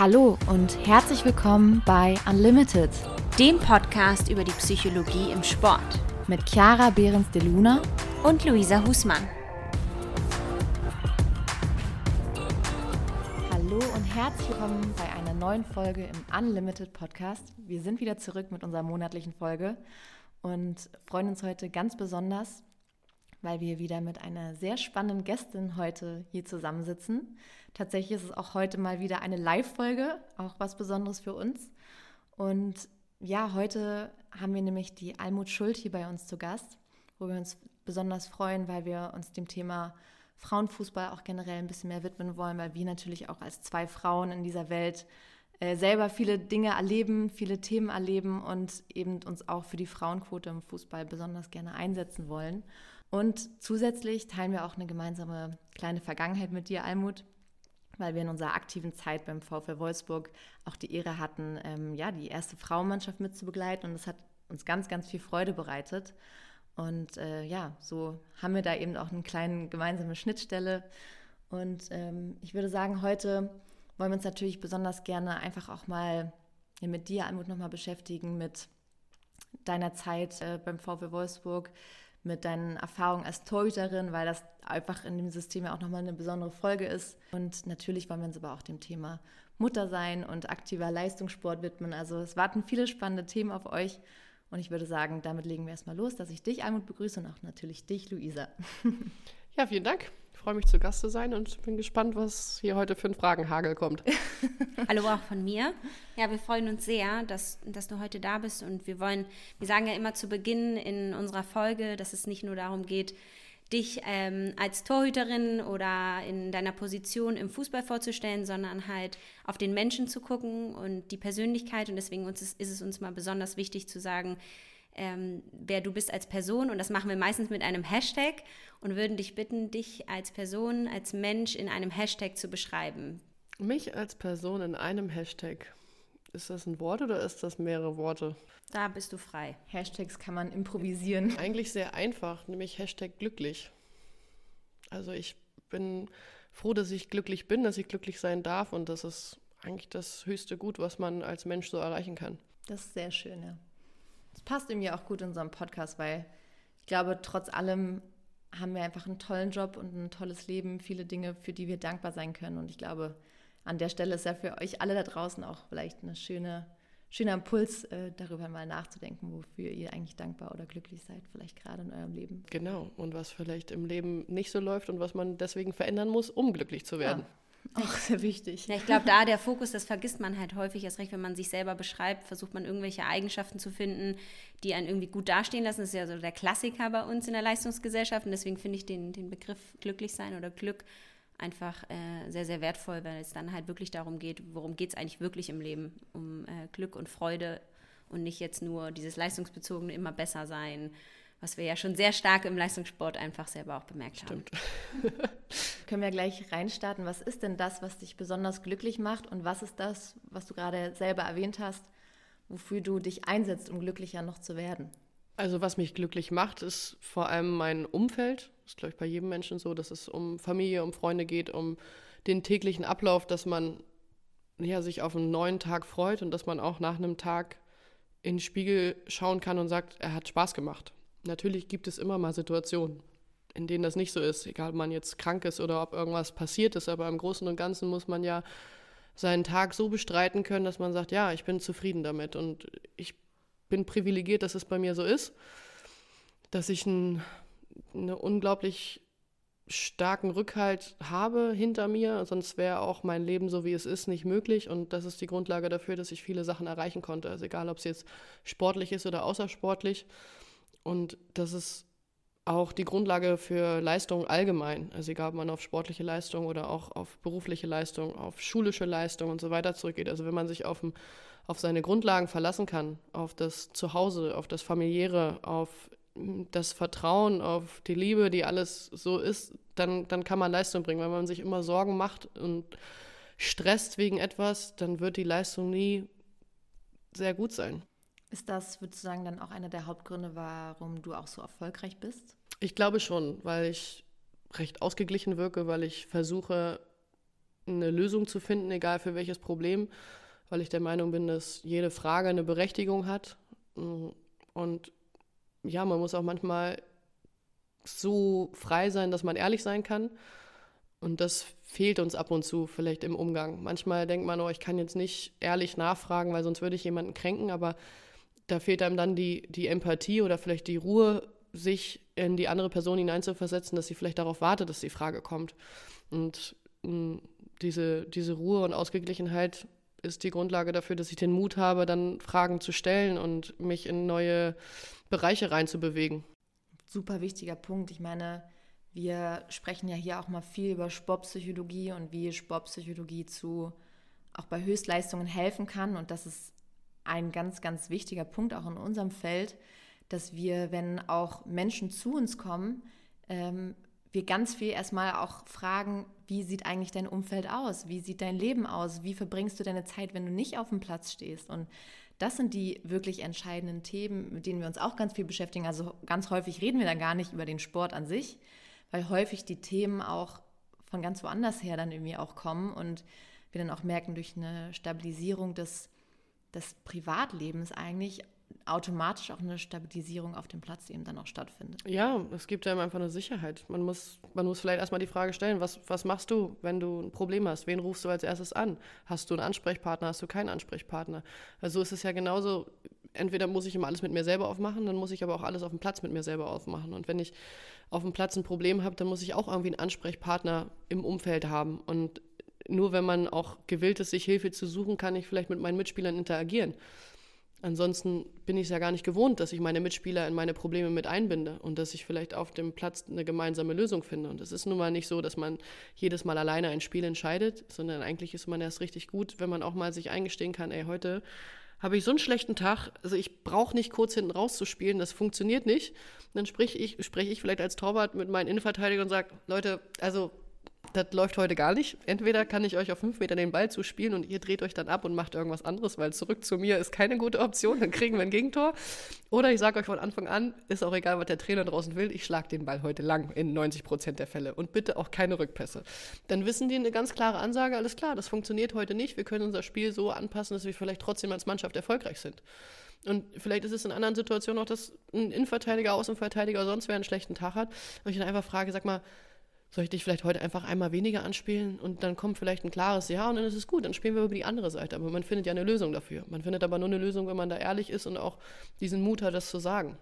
Hallo und herzlich willkommen bei Unlimited, dem Podcast über die Psychologie im Sport mit Chiara Behrens de Luna und Luisa Husmann. Hallo und herzlich willkommen bei einer neuen Folge im Unlimited Podcast. Wir sind wieder zurück mit unserer monatlichen Folge und freuen uns heute ganz besonders, weil wir wieder mit einer sehr spannenden Gästin heute hier zusammensitzen. Tatsächlich ist es auch heute mal wieder eine Live-Folge, auch was Besonderes für uns. Und ja, heute haben wir nämlich die Almut Schuld hier bei uns zu Gast, wo wir uns besonders freuen, weil wir uns dem Thema Frauenfußball auch generell ein bisschen mehr widmen wollen, weil wir natürlich auch als zwei Frauen in dieser Welt äh, selber viele Dinge erleben, viele Themen erleben und eben uns auch für die Frauenquote im Fußball besonders gerne einsetzen wollen. Und zusätzlich teilen wir auch eine gemeinsame kleine Vergangenheit mit dir, Almut, weil wir in unserer aktiven Zeit beim VfL Wolfsburg auch die Ehre hatten, ähm, ja, die erste Frauenmannschaft mitzubegleiten. Und das hat uns ganz, ganz viel Freude bereitet. Und äh, ja, so haben wir da eben auch eine kleine gemeinsame Schnittstelle. Und ähm, ich würde sagen, heute wollen wir uns natürlich besonders gerne einfach auch mal mit dir, Almut, nochmal beschäftigen, mit deiner Zeit äh, beim VfL Wolfsburg, mit deinen Erfahrungen als Torhüterin, weil das einfach in dem System ja auch nochmal eine besondere Folge ist. Und natürlich wollen wir uns aber auch dem Thema Mutter sein und aktiver Leistungssport widmen. Also es warten viele spannende Themen auf euch. Und ich würde sagen, damit legen wir erstmal los, dass ich dich Almut begrüße und auch natürlich dich, Luisa. Ja, vielen Dank. Ich freue mich, zu Gast zu sein und bin gespannt, was hier heute für ein Fragenhagel kommt. Hallo auch von mir. Ja, wir freuen uns sehr, dass, dass du heute da bist und wir wollen, wir sagen ja immer zu Beginn in unserer Folge, dass es nicht nur darum geht, dich ähm, als Torhüterin oder in deiner Position im Fußball vorzustellen, sondern halt auf den Menschen zu gucken und die Persönlichkeit. Und deswegen ist, ist es uns mal besonders wichtig zu sagen, ähm, wer du bist als Person. Und das machen wir meistens mit einem Hashtag und würden dich bitten, dich als Person, als Mensch in einem Hashtag zu beschreiben. Mich als Person in einem Hashtag. Ist das ein Wort oder ist das mehrere Worte? Da bist du frei. Hashtags kann man improvisieren. Eigentlich sehr einfach, nämlich Hashtag glücklich. Also ich bin froh, dass ich glücklich bin, dass ich glücklich sein darf und das ist eigentlich das höchste Gut, was man als Mensch so erreichen kann. Das ist sehr schön, ja. Das passt irgendwie auch gut in unserem Podcast, weil ich glaube, trotz allem haben wir einfach einen tollen Job und ein tolles Leben, viele Dinge, für die wir dankbar sein können. Und ich glaube, an der Stelle ist ja für euch alle da draußen auch vielleicht eine schöne, schöner Impuls, äh, darüber mal nachzudenken, wofür ihr eigentlich dankbar oder glücklich seid, vielleicht gerade in eurem Leben. Genau, und was vielleicht im Leben nicht so läuft und was man deswegen verändern muss, um glücklich zu werden. Ja. Auch sehr wichtig. Ja, ich glaube, da der Fokus, das vergisst man halt häufig, erst recht, wenn man sich selber beschreibt, versucht man irgendwelche Eigenschaften zu finden, die einen irgendwie gut dastehen lassen. Das ist ja so der Klassiker bei uns in der Leistungsgesellschaft und deswegen finde ich den, den Begriff glücklich sein oder Glück einfach äh, sehr, sehr wertvoll, weil es dann halt wirklich darum geht, worum geht es eigentlich wirklich im Leben? Um äh, Glück und Freude und nicht jetzt nur dieses leistungsbezogene immer besser sein, was wir ja schon sehr stark im Leistungssport einfach selber auch bemerkt Stimmt. haben. Können wir gleich reinstarten. Was ist denn das, was dich besonders glücklich macht und was ist das, was du gerade selber erwähnt hast, wofür du dich einsetzt, um glücklicher noch zu werden? Also was mich glücklich macht, ist vor allem mein Umfeld. Das ist, glaube ich, bei jedem Menschen so, dass es um Familie, um Freunde geht, um den täglichen Ablauf, dass man ja, sich auf einen neuen Tag freut und dass man auch nach einem Tag in den Spiegel schauen kann und sagt, er hat Spaß gemacht. Natürlich gibt es immer mal Situationen, in denen das nicht so ist, egal ob man jetzt krank ist oder ob irgendwas passiert ist, aber im Großen und Ganzen muss man ja seinen Tag so bestreiten können, dass man sagt, ja, ich bin zufrieden damit und ich bin privilegiert, dass es bei mir so ist, dass ich einen eine unglaublich starken Rückhalt habe hinter mir, sonst wäre auch mein Leben so wie es ist nicht möglich und das ist die Grundlage dafür, dass ich viele Sachen erreichen konnte, also egal ob es jetzt sportlich ist oder außersportlich und das ist auch die Grundlage für Leistung allgemein, also egal ob man auf sportliche Leistung oder auch auf berufliche Leistung, auf schulische Leistung und so weiter zurückgeht, also wenn man sich auf ein auf seine Grundlagen verlassen kann, auf das Zuhause, auf das familiäre, auf das Vertrauen, auf die Liebe, die alles so ist, dann, dann kann man Leistung bringen. Wenn man sich immer Sorgen macht und stresst wegen etwas, dann wird die Leistung nie sehr gut sein. Ist das, würdest du sagen, dann auch einer der Hauptgründe, warum du auch so erfolgreich bist? Ich glaube schon, weil ich recht ausgeglichen wirke, weil ich versuche, eine Lösung zu finden, egal für welches Problem, weil ich der Meinung bin, dass jede Frage eine Berechtigung hat. Und ja, man muss auch manchmal so frei sein, dass man ehrlich sein kann. Und das fehlt uns ab und zu vielleicht im Umgang. Manchmal denkt man, oh, ich kann jetzt nicht ehrlich nachfragen, weil sonst würde ich jemanden kränken, aber da fehlt einem dann die, die Empathie oder vielleicht die Ruhe, sich in die andere Person hineinzuversetzen, dass sie vielleicht darauf wartet, dass die Frage kommt. Und mh, mm, diese, diese Ruhe und Ausgeglichenheit ist die Grundlage dafür, dass ich den Mut habe, dann Fragen zu stellen und mich in neue Bereiche reinzubewegen. Super wichtiger Punkt. Ich meine, wir sprechen ja hier auch mal viel über Sportpsychologie und wie Sportpsychologie zu auch bei Höchstleistungen helfen kann. Und das ist ein ganz, ganz wichtiger Punkt auch in unserem Feld, dass wir, wenn auch Menschen zu uns kommen, ähm, wir ganz viel erstmal auch fragen, wie sieht eigentlich dein Umfeld aus? Wie sieht dein Leben aus? Wie verbringst du deine Zeit, wenn du nicht auf dem Platz stehst? Und das sind die wirklich entscheidenden Themen, mit denen wir uns auch ganz viel beschäftigen. Also ganz häufig reden wir dann gar nicht über den Sport an sich, weil häufig die Themen auch von ganz woanders her dann irgendwie auch kommen und wir dann auch merken, durch eine Stabilisierung des, des Privatlebens eigentlich automatisch auch eine Stabilisierung auf dem Platz eben dann auch stattfindet. Ja, es gibt einem einfach eine Sicherheit. Man muss, man muss vielleicht erstmal die Frage stellen, was, was machst du, wenn du ein Problem hast? Wen rufst du als erstes an? Hast du einen Ansprechpartner, hast du keinen Ansprechpartner? Also ist es ja genauso, entweder muss ich immer alles mit mir selber aufmachen, dann muss ich aber auch alles auf dem Platz mit mir selber aufmachen. Und wenn ich auf dem Platz ein Problem habe, dann muss ich auch irgendwie einen Ansprechpartner im Umfeld haben. Und nur wenn man auch gewillt ist, sich Hilfe zu suchen, kann ich vielleicht mit meinen Mitspielern interagieren. Ansonsten bin ich es ja gar nicht gewohnt, dass ich meine Mitspieler in meine Probleme mit einbinde und dass ich vielleicht auf dem Platz eine gemeinsame Lösung finde. Und es ist nun mal nicht so, dass man jedes Mal alleine ein Spiel entscheidet, sondern eigentlich ist man erst richtig gut, wenn man auch mal sich eingestehen kann, ey, heute habe ich so einen schlechten Tag, also ich brauche nicht kurz hinten rauszuspielen, das funktioniert nicht. Dann spreche ich, sprech ich vielleicht als Torwart mit meinen Innenverteidigern und sage, Leute, also das läuft heute gar nicht. Entweder kann ich euch auf fünf Meter den Ball zuspielen und ihr dreht euch dann ab und macht irgendwas anderes, weil zurück zu mir ist keine gute Option, dann kriegen wir ein Gegentor. Oder ich sage euch von Anfang an, ist auch egal, was der Trainer draußen will, ich schlage den Ball heute lang in 90 Prozent der Fälle und bitte auch keine Rückpässe. Dann wissen die eine ganz klare Ansage, alles klar, das funktioniert heute nicht, wir können unser Spiel so anpassen, dass wir vielleicht trotzdem als Mannschaft erfolgreich sind. Und vielleicht ist es in anderen Situationen auch, dass ein Innenverteidiger, Außenverteidiger sonst wer einen schlechten Tag hat. Und ich dann einfach frage, sag mal, soll ich dich vielleicht heute einfach einmal weniger anspielen und dann kommt vielleicht ein klares Ja und dann ist es gut, dann spielen wir über die andere Seite. Aber man findet ja eine Lösung dafür. Man findet aber nur eine Lösung, wenn man da ehrlich ist und auch diesen Mut hat, das zu sagen.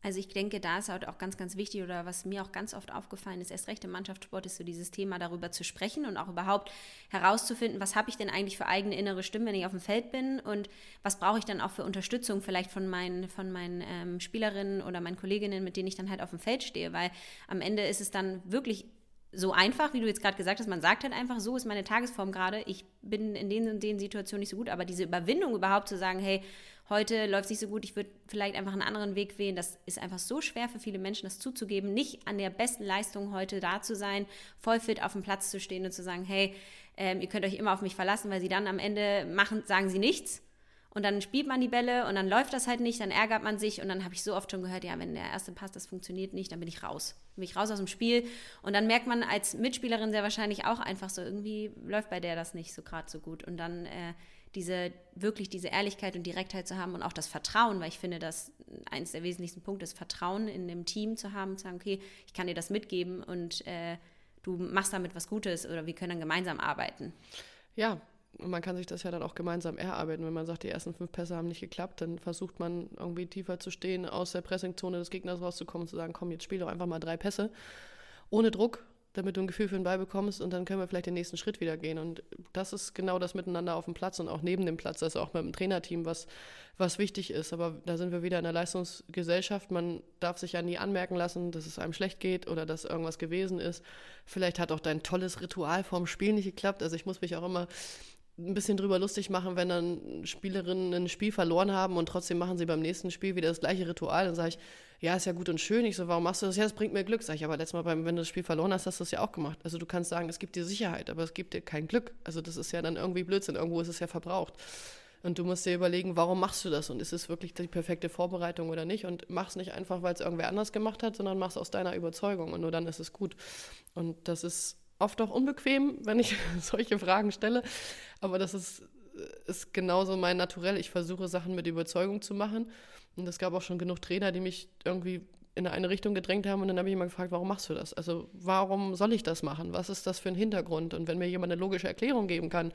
Also ich denke, da ist halt auch ganz, ganz wichtig oder was mir auch ganz oft aufgefallen ist, erst recht im Mannschaftssport ist so dieses Thema darüber zu sprechen und auch überhaupt herauszufinden, was habe ich denn eigentlich für eigene innere Stimmen, wenn ich auf dem Feld bin und was brauche ich dann auch für Unterstützung vielleicht von meinen, von meinen ähm, Spielerinnen oder meinen Kolleginnen, mit denen ich dann halt auf dem Feld stehe, weil am Ende ist es dann wirklich so einfach, wie du jetzt gerade gesagt hast, man sagt halt einfach, so ist meine Tagesform gerade, ich bin in den und den Situationen nicht so gut, aber diese Überwindung überhaupt zu sagen, hey, heute läuft es nicht so gut, ich würde vielleicht einfach einen anderen Weg wählen, das ist einfach so schwer für viele Menschen, das zuzugeben, nicht an der besten Leistung heute da zu sein, voll fit auf dem Platz zu stehen und zu sagen, hey, ähm, ihr könnt euch immer auf mich verlassen, weil sie dann am Ende machen, sagen sie nichts und dann spielt man die Bälle und dann läuft das halt nicht, dann ärgert man sich und dann habe ich so oft schon gehört, ja, wenn der erste Pass, das funktioniert nicht, dann bin ich raus. Dann bin ich raus aus dem Spiel und dann merkt man als Mitspielerin sehr wahrscheinlich auch einfach so, irgendwie läuft bei der das nicht so gerade so gut und dann äh, diese, wirklich diese Ehrlichkeit und Direktheit zu haben und auch das Vertrauen, weil ich finde, dass eines der wesentlichsten Punkte ist, Vertrauen in dem Team zu haben, zu sagen, okay, ich kann dir das mitgeben und äh, du machst damit was Gutes oder wir können dann gemeinsam arbeiten. Ja, und man kann sich das ja dann auch gemeinsam erarbeiten. Wenn man sagt, die ersten fünf Pässe haben nicht geklappt, dann versucht man irgendwie tiefer zu stehen, aus der Pressingzone des Gegners rauszukommen und zu sagen, komm, jetzt spiel doch einfach mal drei Pässe. Ohne Druck, damit du ein Gefühl für den Ball bekommst und dann können wir vielleicht den nächsten Schritt wieder gehen. Und das ist genau das Miteinander auf dem Platz und auch neben dem Platz, also auch mit dem Trainerteam, was, was wichtig ist. Aber da sind wir wieder in der Leistungsgesellschaft. Man darf sich ja nie anmerken lassen, dass es einem schlecht geht oder dass irgendwas gewesen ist. Vielleicht hat auch dein tolles Ritual vorm Spiel nicht geklappt. Also ich muss mich auch immer ein bisschen drüber lustig machen, wenn dann Spielerinnen ein Spiel verloren haben und trotzdem machen sie beim nächsten Spiel wieder das gleiche Ritual. Dann sage ich, ja, ist ja gut und schön. Ich so, warum machst du das? Ja, das bringt mir Glück. Sag ich, aber letztes Mal, beim, wenn du das Spiel verloren hast, hast du das ja auch gemacht. Also du kannst sagen, es gibt dir Sicherheit, aber es gibt dir kein Glück. Also das ist ja dann irgendwie Blödsinn. Irgendwo ist es ja verbraucht. Und du musst dir überlegen, warum machst du das? Und ist es wirklich die perfekte Vorbereitung oder nicht? Und mach es nicht einfach, weil es irgendwer anders gemacht hat, sondern mach es aus deiner Überzeugung. Und nur dann ist es gut. Und das ist oft auch unbequem, wenn ich solche Fragen stelle. Aber das ist, ist genauso mein Naturell. Ich versuche Sachen mit Überzeugung zu machen. Und es gab auch schon genug Trainer, die mich irgendwie in eine Richtung gedrängt haben. Und dann habe ich immer gefragt, warum machst du das? Also warum soll ich das machen? Was ist das für ein Hintergrund? Und wenn mir jemand eine logische Erklärung geben kann,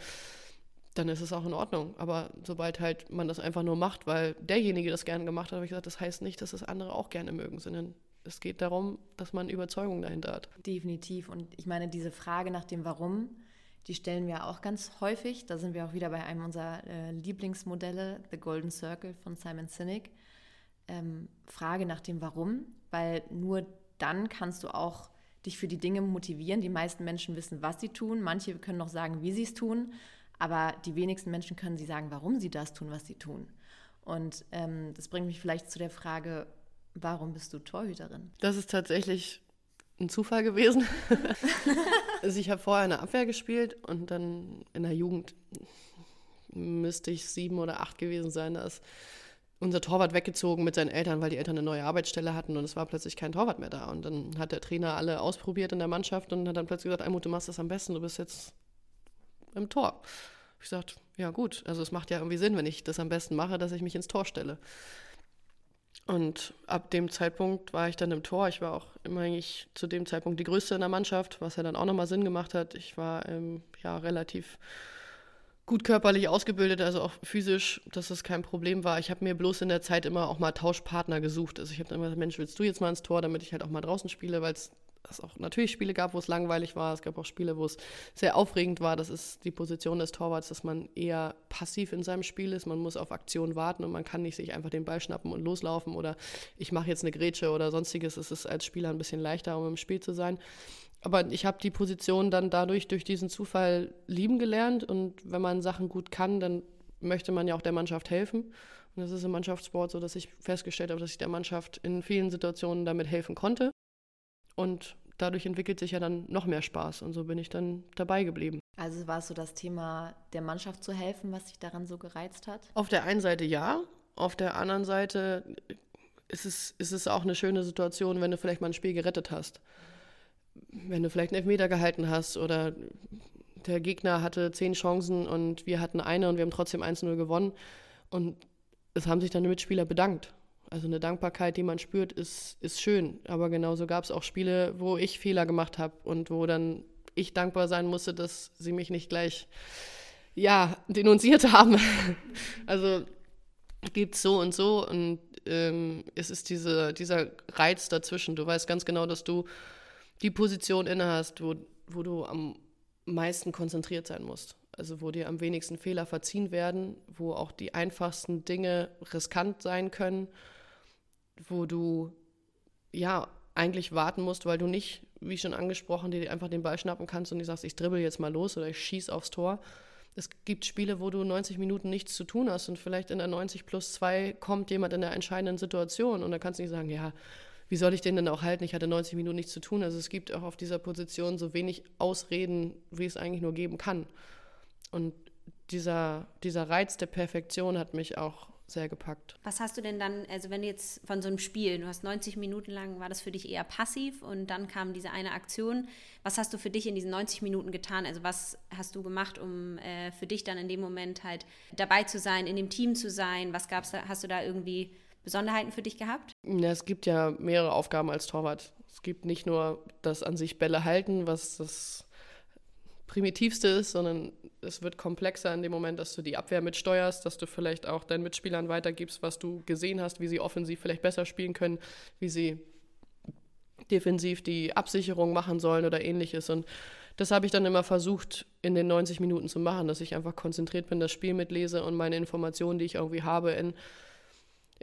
dann ist es auch in Ordnung. Aber sobald halt man das einfach nur macht, weil derjenige das gerne gemacht hat, habe ich gesagt, das heißt nicht, dass das andere auch gerne mögen, sondern es geht darum, dass man Überzeugung dahinter hat. Definitiv. Und ich meine, diese Frage nach dem Warum, die stellen wir auch ganz häufig. Da sind wir auch wieder bei einem unserer äh, Lieblingsmodelle, The Golden Circle von Simon Sinek. Ähm, Frage nach dem Warum, weil nur dann kannst du auch dich für die Dinge motivieren. Die meisten Menschen wissen, was sie tun. Manche können noch sagen, wie sie es tun. Aber die wenigsten Menschen können sie sagen, warum sie das tun, was sie tun. Und ähm, das bringt mich vielleicht zu der Frage, warum bist du Torhüterin? Das ist tatsächlich ein Zufall gewesen. also ich habe vorher in der Abwehr gespielt und dann in der Jugend müsste ich sieben oder acht gewesen sein. Da ist unser Torwart weggezogen mit seinen Eltern, weil die Eltern eine neue Arbeitsstelle hatten und es war plötzlich kein Torwart mehr da. Und dann hat der Trainer alle ausprobiert in der Mannschaft und hat dann plötzlich gesagt, Almut, du machst das am besten, du bist jetzt im Tor. Ich gesagt, ja gut, also es macht ja irgendwie Sinn, wenn ich das am besten mache, dass ich mich ins Tor stelle. Und ab dem Zeitpunkt war ich dann im Tor. Ich war auch immer eigentlich zu dem Zeitpunkt die Größte in der Mannschaft, was ja dann auch nochmal Sinn gemacht hat. Ich war ähm, ja relativ gut körperlich ausgebildet, also auch physisch, dass das kein Problem war. Ich habe mir bloß in der Zeit immer auch mal Tauschpartner gesucht. Also ich habe dann immer gesagt, Mensch, willst du jetzt mal ins Tor, damit ich halt auch mal draußen spiele, weil es es auch natürlich Spiele gab, wo es langweilig war. Es gab auch Spiele, wo es sehr aufregend war. Das ist die Position des Torwarts, dass man eher passiv in seinem Spiel ist. Man muss auf Aktion warten und man kann nicht sich einfach den Ball schnappen und loslaufen oder ich mache jetzt eine Grätsche oder sonstiges. Es ist als Spieler ein bisschen leichter, um im Spiel zu sein. Aber ich habe die Position dann dadurch durch diesen Zufall lieben gelernt und wenn man Sachen gut kann, dann möchte man ja auch der Mannschaft helfen. Und das ist im Mannschaftssport so, dass ich festgestellt habe, dass ich der Mannschaft in vielen Situationen damit helfen konnte. Und dadurch entwickelt sich ja dann noch mehr Spaß. Und so bin ich dann dabei geblieben. Also war es so das Thema der Mannschaft zu helfen, was sich daran so gereizt hat? Auf der einen Seite ja. Auf der anderen Seite ist es, ist es auch eine schöne Situation, wenn du vielleicht mal ein Spiel gerettet hast. Wenn du vielleicht einen Elfmeter gehalten hast oder der Gegner hatte zehn Chancen und wir hatten eine und wir haben trotzdem 1-0 gewonnen. Und es haben sich dann die Mitspieler bedankt. Also eine Dankbarkeit, die man spürt, ist, ist schön. Aber genauso gab es auch Spiele, wo ich Fehler gemacht habe und wo dann ich dankbar sein musste, dass sie mich nicht gleich, ja, denunziert haben. also gibt so und so und ähm, es ist diese, dieser Reiz dazwischen. Du weißt ganz genau, dass du die Position inne hast, wo, wo du am meisten konzentriert sein musst. Also wo dir am wenigsten Fehler verziehen werden, wo auch die einfachsten Dinge riskant sein können wo du ja eigentlich warten musst, weil du nicht, wie schon angesprochen, dir einfach den Ball schnappen kannst und du sagst, ich dribbel jetzt mal los oder ich schieße aufs Tor. Es gibt Spiele, wo du 90 Minuten nichts zu tun hast und vielleicht in der 90 plus 2 kommt jemand in der entscheidenden Situation und da kannst du nicht sagen, ja, wie soll ich den denn auch halten? Ich hatte 90 Minuten nichts zu tun. Also es gibt auch auf dieser Position so wenig Ausreden, wie es eigentlich nur geben kann. Und dieser, dieser Reiz der Perfektion hat mich auch sehr gepackt. Was hast du denn dann, also wenn du jetzt von so einem Spiel, du hast 90 Minuten lang, war das für dich eher passiv und dann kam diese eine Aktion. Was hast du für dich in diesen 90 Minuten getan? Also was hast du gemacht, um äh, für dich dann in dem Moment halt dabei zu sein, in dem Team zu sein? Was gab's da, hast du da irgendwie Besonderheiten für dich gehabt? Ja, es gibt ja mehrere Aufgaben als Torwart. Es gibt nicht nur das an sich Bälle halten, was das Primitivste ist, sondern es wird komplexer in dem Moment, dass du die Abwehr mitsteuerst, dass du vielleicht auch deinen Mitspielern weitergibst, was du gesehen hast, wie sie offensiv vielleicht besser spielen können, wie sie defensiv die Absicherung machen sollen oder ähnliches. Und das habe ich dann immer versucht, in den 90 Minuten zu machen, dass ich einfach konzentriert bin, das Spiel mitlese und meine Informationen, die ich irgendwie habe, in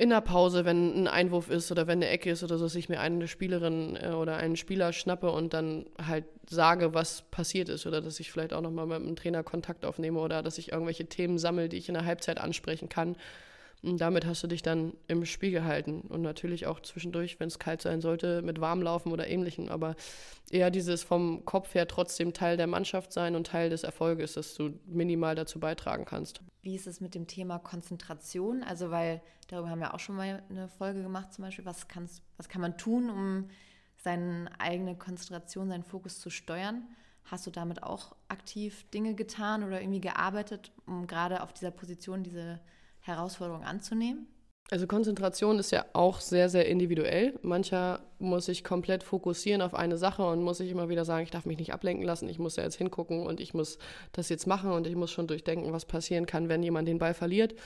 in der Pause, wenn ein Einwurf ist oder wenn eine Ecke ist oder so, dass ich mir eine Spielerin äh, oder einen Spieler schnappe und dann halt sage, was passiert ist oder dass ich vielleicht auch nochmal mit einem Trainer Kontakt aufnehme oder dass ich irgendwelche Themen sammle, die ich in der Halbzeit ansprechen kann. Und damit hast du dich dann im Spiel gehalten. Und natürlich auch zwischendurch, wenn es kalt sein sollte, mit Warmlaufen oder ähnlichem. Aber eher dieses vom Kopf her trotzdem Teil der Mannschaft sein und Teil des Erfolges, dass du minimal dazu beitragen kannst. Wie ist es mit dem Thema Konzentration? Also, weil darüber haben wir auch schon mal eine Folge gemacht, zum Beispiel, was, kannst, was kann man tun, um seine eigene Konzentration, seinen Fokus zu steuern? Hast du damit auch aktiv Dinge getan oder irgendwie gearbeitet, um gerade auf dieser Position diese Herausforderung anzunehmen? Also Konzentration ist ja auch sehr, sehr individuell. Mancher muss sich komplett fokussieren auf eine Sache und muss sich immer wieder sagen, ich darf mich nicht ablenken lassen, ich muss ja jetzt hingucken und ich muss das jetzt machen und ich muss schon durchdenken, was passieren kann, wenn jemand den Ball verliert.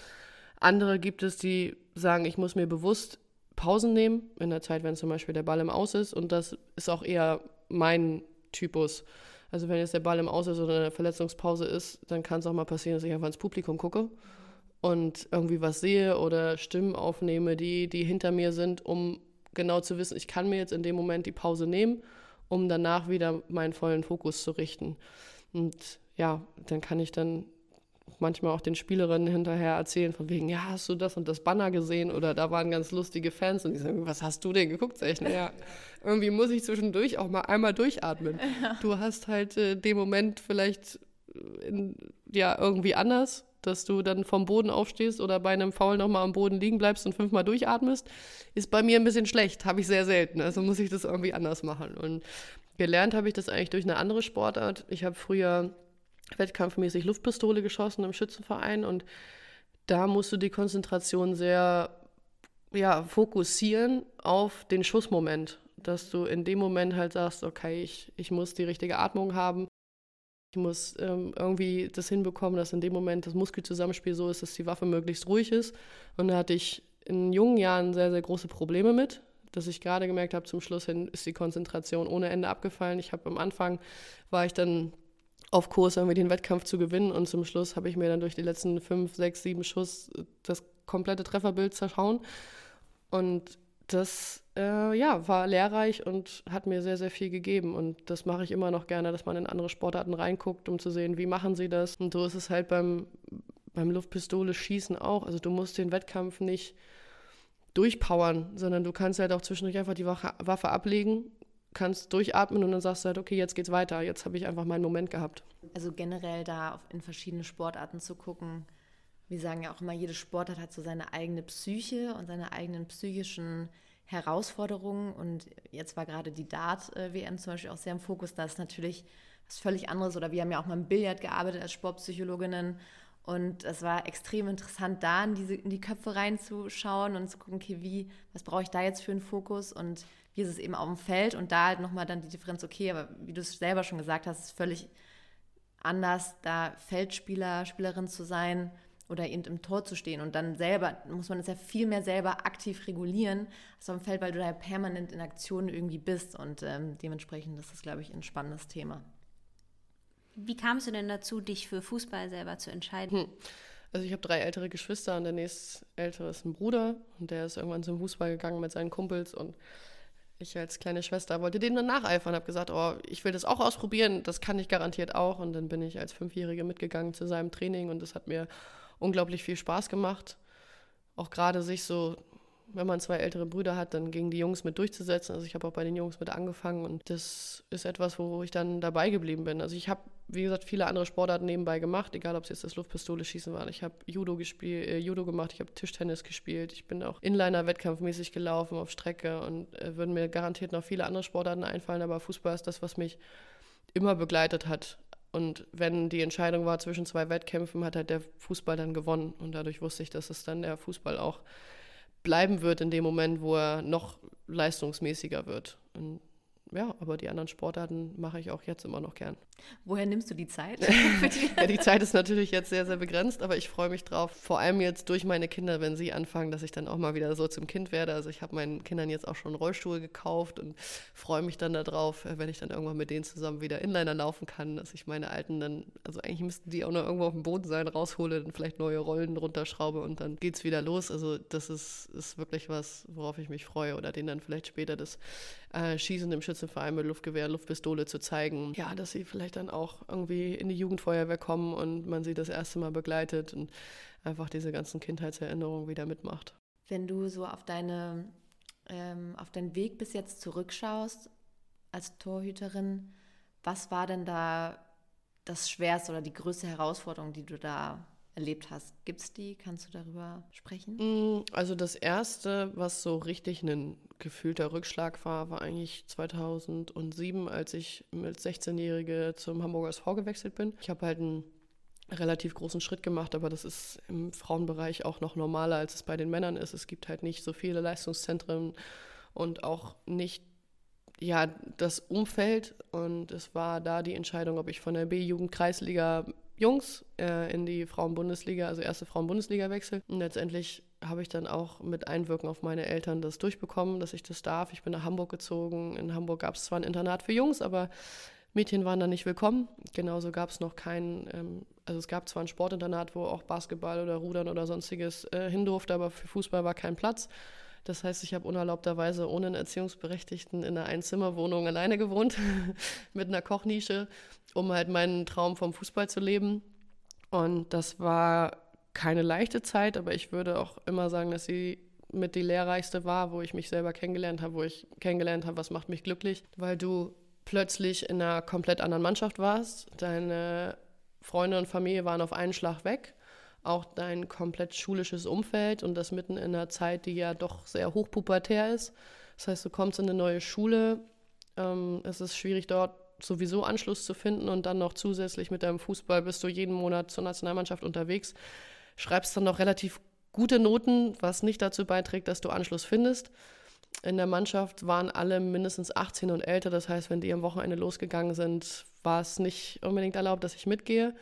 Andere gibt es, die sagen, ich muss mir bewusst Pausen nehmen, in der Zeit, wenn zum Beispiel der Ball im Aus ist. Und das ist auch eher mein Typus. Also wenn jetzt der Ball im Aus ist oder eine Verletzungspause ist, dann kann es auch mal passieren, dass ich einfach ins Publikum gucke und irgendwie was sehe oder Stimmen aufnehme, die, die hinter mir sind, um genau zu wissen, ich kann mir jetzt in dem Moment die Pause nehmen, um danach wieder meinen vollen Fokus zu richten. Und ja, dann kann ich dann manchmal auch den Spielerinnen hinterher erzählen, von wegen, ja, hast du das und das Banner gesehen oder da waren ganz lustige Fans und die sagen, was hast du denn geguckt? Sag ich, naja, irgendwie muss ich zwischendurch auch mal einmal durchatmen. Ja. Du hast halt äh, den Moment vielleicht in, ja irgendwie anders dass du dann vom Boden aufstehst oder bei einem Foul nochmal am Boden liegen bleibst und fünfmal durchatmest, ist bei mir ein bisschen schlecht. Habe ich sehr selten. Also muss ich das irgendwie anders machen. Und gelernt habe ich das eigentlich durch eine andere Sportart. Ich habe früher wettkampfmäßig Luftpistole geschossen im Schützenverein und da musst du die Konzentration sehr ja, fokussieren auf den Schussmoment, dass du in dem Moment halt sagst, okay, ich, ich muss die richtige Atmung haben, ich muss ähm, irgendwie das hinbekommen, dass in dem Moment das Muskelzusammenspiel so ist, dass die Waffe möglichst ruhig ist. Und da hatte ich in jungen Jahren sehr, sehr große Probleme mit, dass ich gerade gemerkt habe, zum Schluss hin ist die Konzentration ohne Ende abgefallen. Ich habe am Anfang, war ich dann auf Kurs, irgendwie den Wettkampf zu gewinnen und zum Schluss habe ich mir dann durch die letzten fünf, sechs, sieben Schuss das komplette Trefferbild zerschauen. Und das äh, ja, war lehrreich und hat mir sehr, sehr viel gegeben. Und das mache ich immer noch gerne, dass man in andere Sportarten reinguckt, um zu sehen, wie machen sie das. Und so ist es halt beim, beim Luftpistole schießen auch. Also du musst den Wettkampf nicht durchpowern, sondern du kannst halt auch zwischendurch einfach die Waffe ablegen, kannst durchatmen und dann sagst du halt, okay, jetzt geht's weiter. Jetzt habe ich einfach meinen Moment gehabt. Also generell da in verschiedene Sportarten zu gucken, wir sagen ja auch immer, jede Sportart hat so seine eigene Psyche und seine eigenen psychischen Herausforderungen. Und jetzt war gerade die Dart-WM zum Beispiel auch sehr im Fokus. Da ist natürlich was völlig anderes. Oder wir haben ja auch mal im Billard gearbeitet als Sportpsychologinnen. Und es war extrem interessant, da in, diese, in die Köpfe reinzuschauen und zu gucken, okay, wie, was brauche ich da jetzt für einen Fokus und wie ist es eben auf dem Feld und da halt nochmal dann die Differenz, okay, aber wie du es selber schon gesagt hast, ist völlig anders, da Feldspieler, Spielerin zu sein oder eben im Tor zu stehen. Und dann selber, muss man es ja viel mehr selber aktiv regulieren, als auf dem Feld, weil du da permanent in Aktionen irgendwie bist. Und ähm, dementsprechend ist das, glaube ich, ein spannendes Thema. Wie kamst du denn dazu, dich für Fußball selber zu entscheiden? Hm. Also ich habe drei ältere Geschwister und der nächstältere ist ein Bruder. Und der ist irgendwann zum Fußball gegangen mit seinen Kumpels. Und ich als kleine Schwester wollte dem dann nacheifern, habe gesagt, oh, ich will das auch ausprobieren, das kann ich garantiert auch. Und dann bin ich als Fünfjährige mitgegangen zu seinem Training. Und das hat mir unglaublich viel Spaß gemacht. Auch gerade sich so, wenn man zwei ältere Brüder hat, dann gegen die Jungs mit durchzusetzen. Also ich habe auch bei den Jungs mit angefangen und das ist etwas, wo ich dann dabei geblieben bin. Also ich habe, wie gesagt, viele andere Sportarten nebenbei gemacht, egal ob es jetzt das Luftpistole schießen war. Ich habe Judo gespielt, äh, Judo gemacht, ich habe Tischtennis gespielt, ich bin auch Inliner-Wettkampfmäßig gelaufen auf Strecke und äh, würden mir garantiert noch viele andere Sportarten einfallen, aber Fußball ist das, was mich immer begleitet hat. Und wenn die Entscheidung war zwischen zwei Wettkämpfen, hat halt der Fußball dann gewonnen. Und dadurch wusste ich, dass es dann der Fußball auch bleiben wird in dem Moment, wo er noch leistungsmäßiger wird. Und ja, aber die anderen Sportarten mache ich auch jetzt immer noch gern. Woher nimmst du die Zeit? ja, die Zeit ist natürlich jetzt sehr, sehr begrenzt, aber ich freue mich drauf. Vor allem jetzt durch meine Kinder, wenn sie anfangen, dass ich dann auch mal wieder so zum Kind werde. Also ich habe meinen Kindern jetzt auch schon Rollstuhl gekauft und freue mich dann darauf, wenn ich dann irgendwann mit denen zusammen wieder Inliner laufen kann, dass ich meine alten dann, also eigentlich müssten die auch noch irgendwo auf dem Boden sein, raushole, dann vielleicht neue Rollen runterschraube und dann geht es wieder los. Also das ist, ist wirklich was, worauf ich mich freue oder denen dann vielleicht später das äh, Schießen im Schützenverein mit Luftgewehr, Luftpistole zu zeigen. Ja, dass sie vielleicht dann auch irgendwie in die Jugendfeuerwehr kommen und man sie das erste Mal begleitet und einfach diese ganzen Kindheitserinnerungen wieder mitmacht. Wenn du so auf deine ähm, auf deinen Weg bis jetzt zurückschaust als Torhüterin, was war denn da das Schwerste oder die größte Herausforderung, die du da erlebt hast. Gibt es die? Kannst du darüber sprechen? Mm, also das Erste, was so richtig ein gefühlter Rückschlag war, war eigentlich 2007, als ich mit 16-Jährige zum Hamburger SV gewechselt bin. Ich habe halt einen relativ großen Schritt gemacht, aber das ist im Frauenbereich auch noch normaler, als es bei den Männern ist. Es gibt halt nicht so viele Leistungszentren und auch nicht ja, das Umfeld und es war da die Entscheidung, ob ich von der B-Jugend-Kreisliga Jungs äh, in die Frauenbundesliga, also erste Frauenbundesliga wechsle. Und letztendlich habe ich dann auch mit Einwirken auf meine Eltern das durchbekommen, dass ich das darf. Ich bin nach Hamburg gezogen. In Hamburg gab es zwar ein Internat für Jungs, aber Mädchen waren da nicht willkommen. Genauso gab es noch kein, ähm, also es gab zwar ein Sportinternat, wo auch Basketball oder Rudern oder sonstiges äh, hin durfte, aber für Fußball war kein Platz. Das heißt, ich habe unerlaubterweise ohne einen Erziehungsberechtigten in einer Einzimmerwohnung alleine gewohnt, mit einer Kochnische, um halt meinen Traum vom Fußball zu leben. Und das war keine leichte Zeit, aber ich würde auch immer sagen, dass sie mit die lehrreichste war, wo ich mich selber kennengelernt habe, wo ich kennengelernt habe, was macht mich glücklich, weil du plötzlich in einer komplett anderen Mannschaft warst. Deine Freunde und Familie waren auf einen Schlag weg auch dein komplett schulisches Umfeld und das mitten in einer Zeit, die ja doch sehr hochpubertär ist. Das heißt, du kommst in eine neue Schule, ähm, es ist schwierig dort sowieso Anschluss zu finden und dann noch zusätzlich mit deinem Fußball bist du jeden Monat zur Nationalmannschaft unterwegs, schreibst dann noch relativ gute Noten, was nicht dazu beiträgt, dass du Anschluss findest. In der Mannschaft waren alle mindestens 18 und älter, das heißt, wenn die am Wochenende losgegangen sind, war es nicht unbedingt erlaubt, dass ich mitgehe.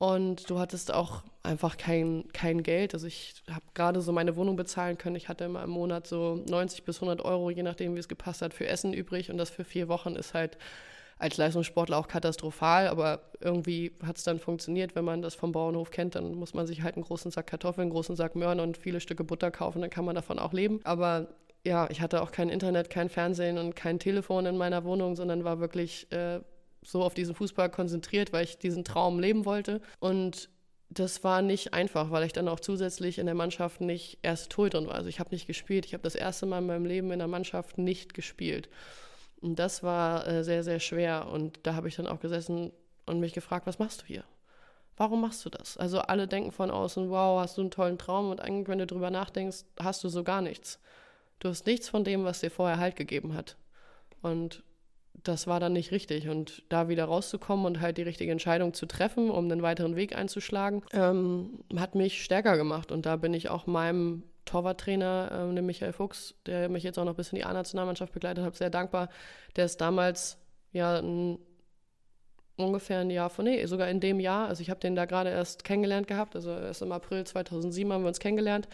Und du hattest auch einfach kein, kein Geld. Also ich habe gerade so meine Wohnung bezahlen können. Ich hatte immer im Monat so 90 bis 100 Euro, je nachdem, wie es gepasst hat, für Essen übrig. Und das für vier Wochen ist halt als Leistungssportler auch katastrophal. Aber irgendwie hat es dann funktioniert. Wenn man das vom Bauernhof kennt, dann muss man sich halt einen großen Sack Kartoffeln, einen großen Sack Möhren und viele Stücke Butter kaufen. Dann kann man davon auch leben. Aber ja, ich hatte auch kein Internet, kein Fernsehen und kein Telefon in meiner Wohnung, sondern war wirklich... Äh, so auf diesen Fußball konzentriert, weil ich diesen Traum leben wollte. Und das war nicht einfach, weil ich dann auch zusätzlich in der Mannschaft nicht erst Torhüterin war. Also ich habe nicht gespielt. Ich habe das erste Mal in meinem Leben in der Mannschaft nicht gespielt. Und das war äh, sehr, sehr schwer. Und da habe ich dann auch gesessen und mich gefragt, was machst du hier? Warum machst du das? Also alle denken von außen, wow, hast du einen tollen Traum und eigentlich, wenn du drüber nachdenkst, hast du so gar nichts. Du hast nichts von dem, was dir vorher Halt gegeben hat. Und das war dann nicht richtig. Und da wieder rauszukommen und halt die richtige Entscheidung zu treffen, um einen weiteren Weg einzuschlagen, ähm, hat mich stärker gemacht. Und da bin ich auch meinem Torwarttrainer, äh, dem Michael Fuchs, der mich jetzt auch noch bis in die A-Nationalmannschaft begleitet hat, sehr dankbar. Der ist damals ja ein, ungefähr ein Jahr von, nee, sogar in dem Jahr, also ich habe den da gerade erst kennengelernt gehabt, also erst im April 2007 haben wir uns kennengelernt.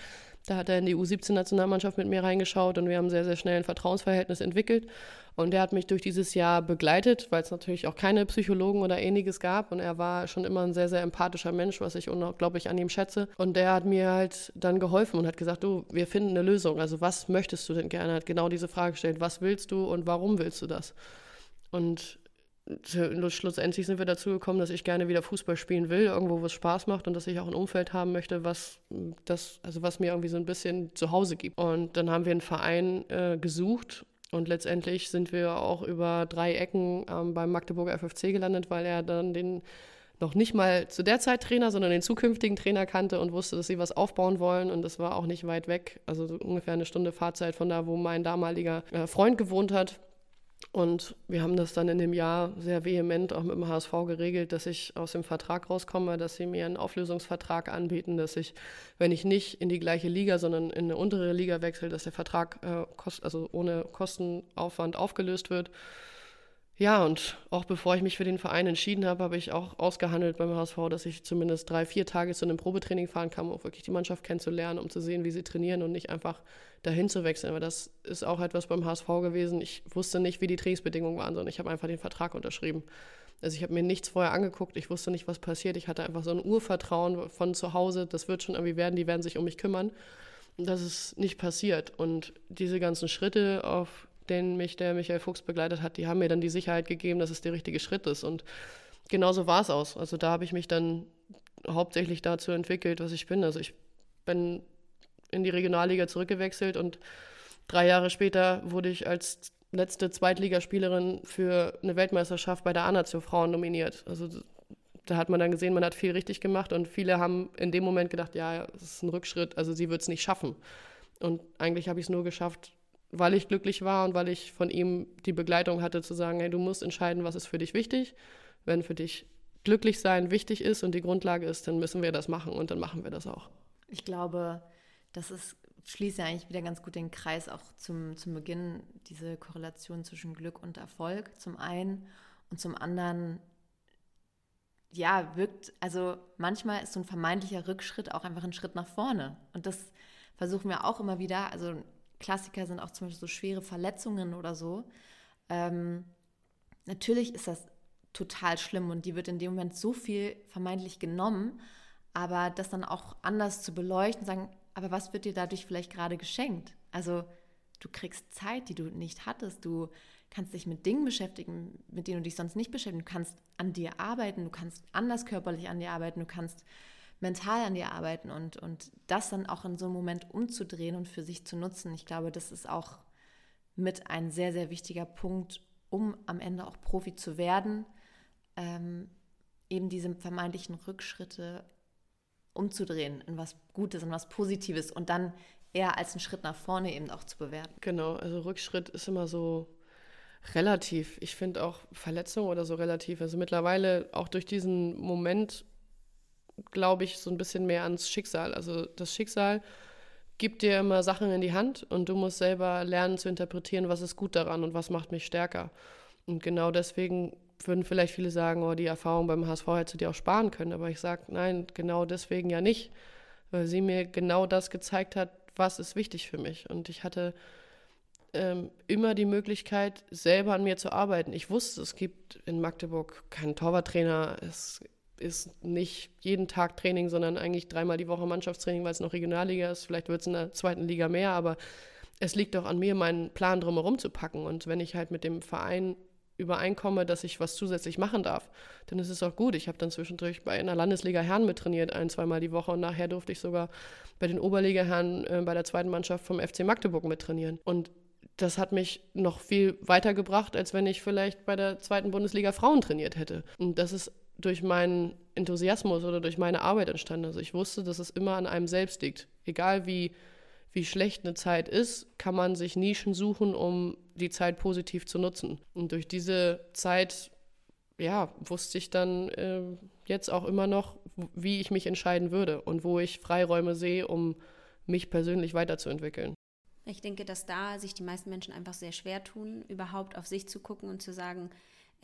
Da hat er in die U17-Nationalmannschaft mit mir reingeschaut und wir haben sehr, sehr schnell ein Vertrauensverhältnis entwickelt. Und der hat mich durch dieses Jahr begleitet, weil es natürlich auch keine Psychologen oder ähnliches gab. Und er war schon immer ein sehr, sehr empathischer Mensch, was ich unglaublich an ihm schätze. Und der hat mir halt dann geholfen und hat gesagt, du, wir finden eine Lösung. Also was möchtest du denn gerne? Er hat genau diese Frage gestellt, was willst du und warum willst du das? Und schlussendlich sind wir dazu gekommen, dass ich gerne wieder Fußball spielen will, irgendwo, wo es Spaß macht und dass ich auch ein Umfeld haben möchte, was das, also was mir irgendwie so ein bisschen zu Hause gibt. Und dann haben wir einen Verein äh, gesucht und letztendlich sind wir auch über drei Ecken ähm, beim Magdeburger FFC gelandet, weil er dann den noch nicht mal zu der Zeit Trainer, sondern den zukünftigen Trainer kannte und wusste, dass sie was aufbauen wollen. Und das war auch nicht weit weg, also so ungefähr eine Stunde Fahrzeit von da, wo mein damaliger äh, Freund gewohnt hat. Und wir haben das dann in dem Jahr sehr vehement auch mit dem HSV geregelt, dass ich aus dem Vertrag rauskomme, dass sie mir einen Auflösungsvertrag anbieten, dass ich, wenn ich nicht in die gleiche Liga, sondern in eine untere Liga wechsle, dass der Vertrag äh, kost, also ohne Kostenaufwand aufgelöst wird. Ja, und auch bevor ich mich für den Verein entschieden habe, habe ich auch ausgehandelt beim HSV, dass ich zumindest drei, vier Tage zu einem Probetraining fahren kann, um wirklich die Mannschaft kennenzulernen, um zu sehen, wie sie trainieren und nicht einfach dahin zu wechseln. Aber das ist auch etwas beim HSV gewesen. Ich wusste nicht, wie die Trainingsbedingungen waren, sondern ich habe einfach den Vertrag unterschrieben. Also ich habe mir nichts vorher angeguckt, ich wusste nicht, was passiert. Ich hatte einfach so ein Urvertrauen von zu Hause, das wird schon irgendwie werden, die werden sich um mich kümmern. Und das ist nicht passiert. Und diese ganzen Schritte auf den mich der Michael Fuchs begleitet hat, die haben mir dann die Sicherheit gegeben, dass es der richtige Schritt ist. Und genauso war es aus. Also da habe ich mich dann hauptsächlich dazu entwickelt, was ich bin. Also ich bin in die Regionalliga zurückgewechselt und drei Jahre später wurde ich als letzte Zweitligaspielerin für eine Weltmeisterschaft bei der A-Nation Frauen nominiert. Also da hat man dann gesehen, man hat viel richtig gemacht und viele haben in dem Moment gedacht, ja, es ist ein Rückschritt, also sie wird es nicht schaffen. Und eigentlich habe ich es nur geschafft, weil ich glücklich war und weil ich von ihm die Begleitung hatte, zu sagen, hey, du musst entscheiden, was ist für dich wichtig. Wenn für dich glücklich sein wichtig ist und die Grundlage ist, dann müssen wir das machen und dann machen wir das auch. Ich glaube, das ist, schließt ja eigentlich wieder ganz gut den Kreis auch zum, zum Beginn, diese Korrelation zwischen Glück und Erfolg zum einen und zum anderen ja, wirkt, also manchmal ist so ein vermeintlicher Rückschritt auch einfach ein Schritt nach vorne. Und das versuchen wir auch immer wieder. Also Klassiker sind auch zum Beispiel so schwere Verletzungen oder so. Ähm, natürlich ist das total schlimm und die wird in dem Moment so viel vermeintlich genommen, aber das dann auch anders zu beleuchten, sagen, aber was wird dir dadurch vielleicht gerade geschenkt? Also du kriegst Zeit, die du nicht hattest, du kannst dich mit Dingen beschäftigen, mit denen du dich sonst nicht beschäftigen. Du kannst an dir arbeiten, du kannst anders körperlich an dir arbeiten, du kannst mental an dir arbeiten und, und das dann auch in so einem Moment umzudrehen und für sich zu nutzen. Ich glaube, das ist auch mit ein sehr, sehr wichtiger Punkt, um am Ende auch Profi zu werden, ähm, eben diese vermeintlichen Rückschritte umzudrehen in was Gutes, in was Positives und dann eher als einen Schritt nach vorne eben auch zu bewerten. Genau, also Rückschritt ist immer so relativ. Ich finde auch Verletzung oder so relativ. Also mittlerweile auch durch diesen Moment glaube ich so ein bisschen mehr ans Schicksal. Also das Schicksal gibt dir immer Sachen in die Hand und du musst selber lernen zu interpretieren, was ist gut daran und was macht mich stärker. Und genau deswegen würden vielleicht viele sagen, oh, die Erfahrung beim HSV hättest du dir auch sparen können. Aber ich sage, nein, genau deswegen ja nicht, weil sie mir genau das gezeigt hat, was ist wichtig für mich. Und ich hatte ähm, immer die Möglichkeit, selber an mir zu arbeiten. Ich wusste, es gibt in Magdeburg keinen Torwarttrainer. Es ist nicht jeden Tag Training, sondern eigentlich dreimal die Woche Mannschaftstraining, weil es noch Regionalliga ist. Vielleicht wird es in der zweiten Liga mehr, aber es liegt auch an mir, meinen Plan drumherum zu packen. Und wenn ich halt mit dem Verein übereinkomme, dass ich was zusätzlich machen darf, dann ist es auch gut. Ich habe dann zwischendurch bei einer Landesliga Herren mit trainiert, ein, zweimal die Woche und nachher durfte ich sogar bei den Oberliga Herren äh, bei der zweiten Mannschaft vom FC Magdeburg mit trainieren. Und das hat mich noch viel weitergebracht, als wenn ich vielleicht bei der zweiten Bundesliga Frauen trainiert hätte. Und das ist durch meinen Enthusiasmus oder durch meine Arbeit entstanden. Also ich wusste, dass es immer an einem selbst liegt. Egal wie, wie schlecht eine Zeit ist, kann man sich Nischen suchen, um die Zeit positiv zu nutzen. Und durch diese Zeit, ja, wusste ich dann äh, jetzt auch immer noch, wie ich mich entscheiden würde und wo ich Freiräume sehe, um mich persönlich weiterzuentwickeln. Ich denke, dass da sich die meisten Menschen einfach sehr schwer tun, überhaupt auf sich zu gucken und zu sagen,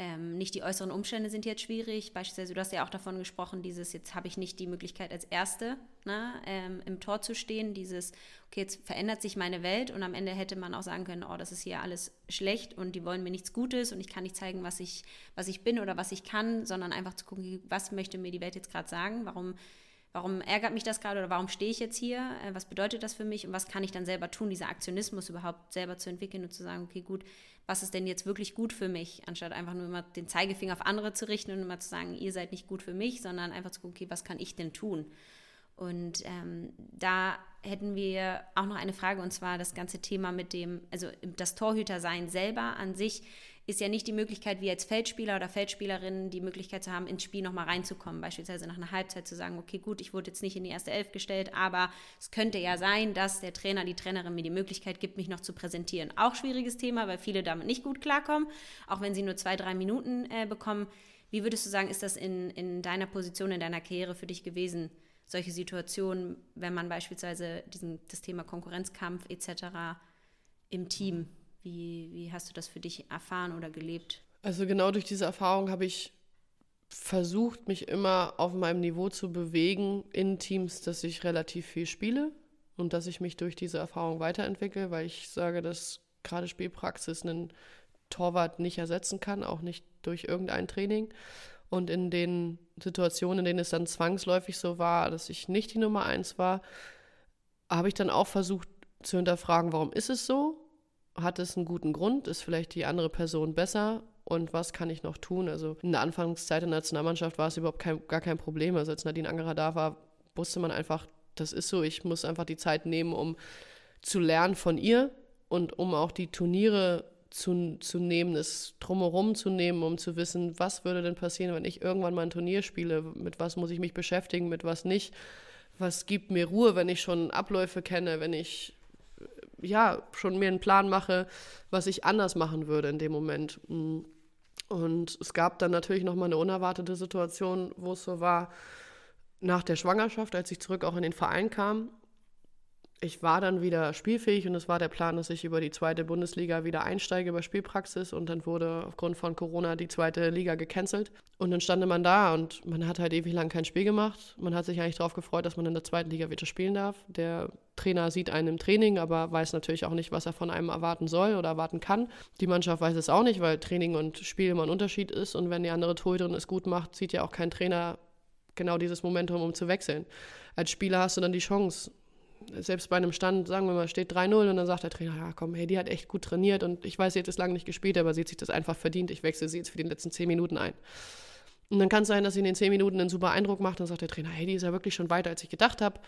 ähm, nicht die äußeren Umstände sind jetzt schwierig. Beispielsweise, du hast ja auch davon gesprochen, dieses, jetzt habe ich nicht die Möglichkeit als Erste ne, ähm, im Tor zu stehen, dieses, okay, jetzt verändert sich meine Welt. Und am Ende hätte man auch sagen können, oh, das ist hier alles schlecht und die wollen mir nichts Gutes und ich kann nicht zeigen, was ich, was ich bin oder was ich kann, sondern einfach zu gucken, was möchte mir die Welt jetzt gerade sagen, warum warum ärgert mich das gerade oder warum stehe ich jetzt hier, äh, was bedeutet das für mich? Und was kann ich dann selber tun, dieser Aktionismus überhaupt selber zu entwickeln und zu sagen, okay, gut, was ist denn jetzt wirklich gut für mich, anstatt einfach nur immer den Zeigefinger auf andere zu richten und immer zu sagen, ihr seid nicht gut für mich, sondern einfach zu gucken, okay, was kann ich denn tun? Und ähm, da hätten wir auch noch eine Frage und zwar das ganze Thema mit dem, also das Torhütersein selber an sich ist ja nicht die Möglichkeit, wie als Feldspieler oder Feldspielerin die Möglichkeit zu haben, ins Spiel nochmal reinzukommen. Beispielsweise nach einer Halbzeit zu sagen, okay, gut, ich wurde jetzt nicht in die erste Elf gestellt, aber es könnte ja sein, dass der Trainer, die Trainerin mir die Möglichkeit gibt, mich noch zu präsentieren. Auch schwieriges Thema, weil viele damit nicht gut klarkommen, auch wenn sie nur zwei, drei Minuten äh, bekommen. Wie würdest du sagen, ist das in, in deiner Position, in deiner Karriere für dich gewesen? Solche Situationen, wenn man beispielsweise diesen, das Thema Konkurrenzkampf etc. im Team wie, wie hast du das für dich erfahren oder gelebt? Also genau durch diese Erfahrung habe ich versucht, mich immer auf meinem Niveau zu bewegen in Teams, dass ich relativ viel spiele und dass ich mich durch diese Erfahrung weiterentwickle, weil ich sage, dass gerade Spielpraxis einen Torwart nicht ersetzen kann, auch nicht durch irgendein Training. Und in den Situationen, in denen es dann zwangsläufig so war, dass ich nicht die Nummer eins war, habe ich dann auch versucht zu hinterfragen, warum ist es so? Hat es einen guten Grund? Ist vielleicht die andere Person besser? Und was kann ich noch tun? Also in der Anfangszeit in der Nationalmannschaft war es überhaupt kein, gar kein Problem. Also als Nadine Angerer da war, wusste man einfach, das ist so, ich muss einfach die Zeit nehmen, um zu lernen von ihr und um auch die Turniere zu, zu nehmen, es drumherum zu nehmen, um zu wissen, was würde denn passieren, wenn ich irgendwann mal ein Turnier spiele, mit was muss ich mich beschäftigen, mit was nicht, was gibt mir Ruhe, wenn ich schon Abläufe kenne, wenn ich ja schon mir einen Plan mache, was ich anders machen würde in dem Moment. Mm. Und es gab dann natürlich nochmal eine unerwartete Situation, wo es so war, nach der Schwangerschaft, als ich zurück auch in den Verein kam, ich war dann wieder spielfähig und es war der Plan, dass ich über die zweite Bundesliga wieder einsteige über Spielpraxis und dann wurde aufgrund von Corona die zweite Liga gecancelt und dann stand man da und man hat halt ewig lang kein Spiel gemacht. Man hat sich eigentlich darauf gefreut, dass man in der zweiten Liga wieder spielen darf. Der Trainer sieht einen im Training, aber weiß natürlich auch nicht, was er von einem erwarten soll oder erwarten kann. Die Mannschaft weiß es auch nicht, weil Training und Spiel immer ein Unterschied ist und wenn die andere Torhüterin es gut macht, sieht ja auch kein Trainer genau dieses Momentum, um zu wechseln. Als Spieler hast du dann die Chance, selbst bei einem Stand, sagen wir mal, steht 3-0 und dann sagt der Trainer, ja komm, hey, die hat echt gut trainiert und ich weiß, sie hat es lange nicht gespielt, aber sie hat sich das einfach verdient, ich wechsle sie jetzt für die letzten 10 Minuten ein. Und dann kann es sein, dass sie in den 10 Minuten einen super Eindruck macht und sagt der Trainer, hey, die ist ja wirklich schon weiter, als ich gedacht habe.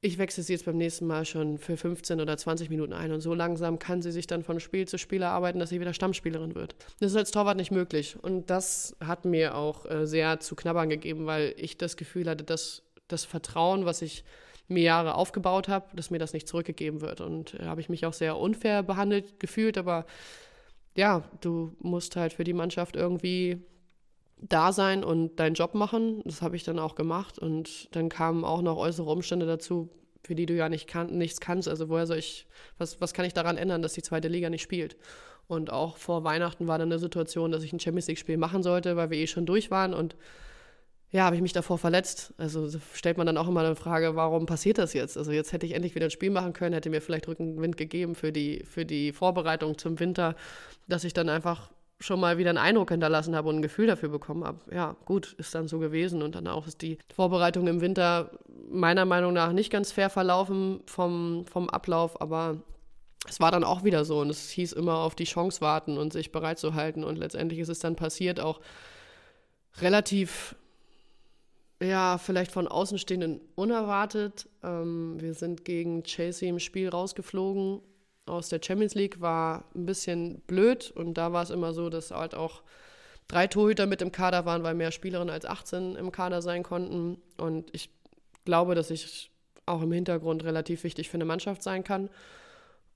Ich wechsle sie jetzt beim nächsten Mal schon für 15 oder 20 Minuten ein. Und so langsam kann sie sich dann von Spiel zu Spiel arbeiten, dass sie wieder Stammspielerin wird. Das ist als Torwart nicht möglich. Und das hat mir auch äh, sehr zu knabbern gegeben, weil ich das Gefühl hatte, dass das Vertrauen, was ich mir Jahre aufgebaut habe, dass mir das nicht zurückgegeben wird. Und da äh, habe ich mich auch sehr unfair behandelt gefühlt, aber ja, du musst halt für die Mannschaft irgendwie da sein und deinen Job machen. Das habe ich dann auch gemacht. Und dann kamen auch noch äußere Umstände dazu, für die du ja nicht kann, nichts kannst. Also woher soll ich, was, was kann ich daran ändern, dass die zweite Liga nicht spielt? Und auch vor Weihnachten war dann eine Situation, dass ich ein Champions League-Spiel machen sollte, weil wir eh schon durch waren. Und ja, habe ich mich davor verletzt. Also stellt man dann auch immer eine Frage, warum passiert das jetzt? Also jetzt hätte ich endlich wieder ein Spiel machen können, hätte mir vielleicht Rückenwind gegeben für die, für die Vorbereitung zum Winter, dass ich dann einfach schon mal wieder einen Eindruck hinterlassen habe und ein Gefühl dafür bekommen habe. Ja, gut, ist dann so gewesen. Und dann auch ist die Vorbereitung im Winter meiner Meinung nach nicht ganz fair verlaufen vom, vom Ablauf, aber es war dann auch wieder so und es hieß immer auf die Chance warten und sich bereit zu halten. Und letztendlich ist es dann passiert, auch relativ ja, vielleicht von Außenstehenden unerwartet. Ähm, wir sind gegen Chelsea im Spiel rausgeflogen aus der Champions League, war ein bisschen blöd und da war es immer so, dass halt auch drei Torhüter mit im Kader waren, weil mehr Spielerinnen als 18 im Kader sein konnten. Und ich glaube, dass ich auch im Hintergrund relativ wichtig für eine Mannschaft sein kann.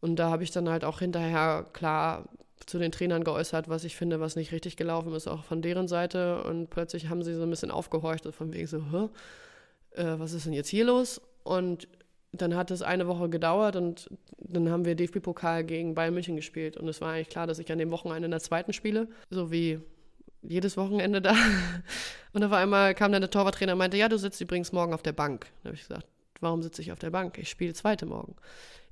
Und da habe ich dann halt auch hinterher klar zu den Trainern geäußert, was ich finde, was nicht richtig gelaufen ist, auch von deren Seite. Und plötzlich haben sie so ein bisschen aufgehorcht, von wegen so, Hä? Äh, was ist denn jetzt hier los? Und dann hat es eine Woche gedauert und dann haben wir DFB-Pokal gegen Bayern München gespielt. Und es war eigentlich klar, dass ich an dem Wochenende in der zweiten spiele, so wie jedes Wochenende da. Und auf einmal kam dann der Torwarttrainer und meinte, ja, du sitzt übrigens morgen auf der Bank. Da habe ich gesagt, warum sitze ich auf der Bank? Ich spiele zweite morgen.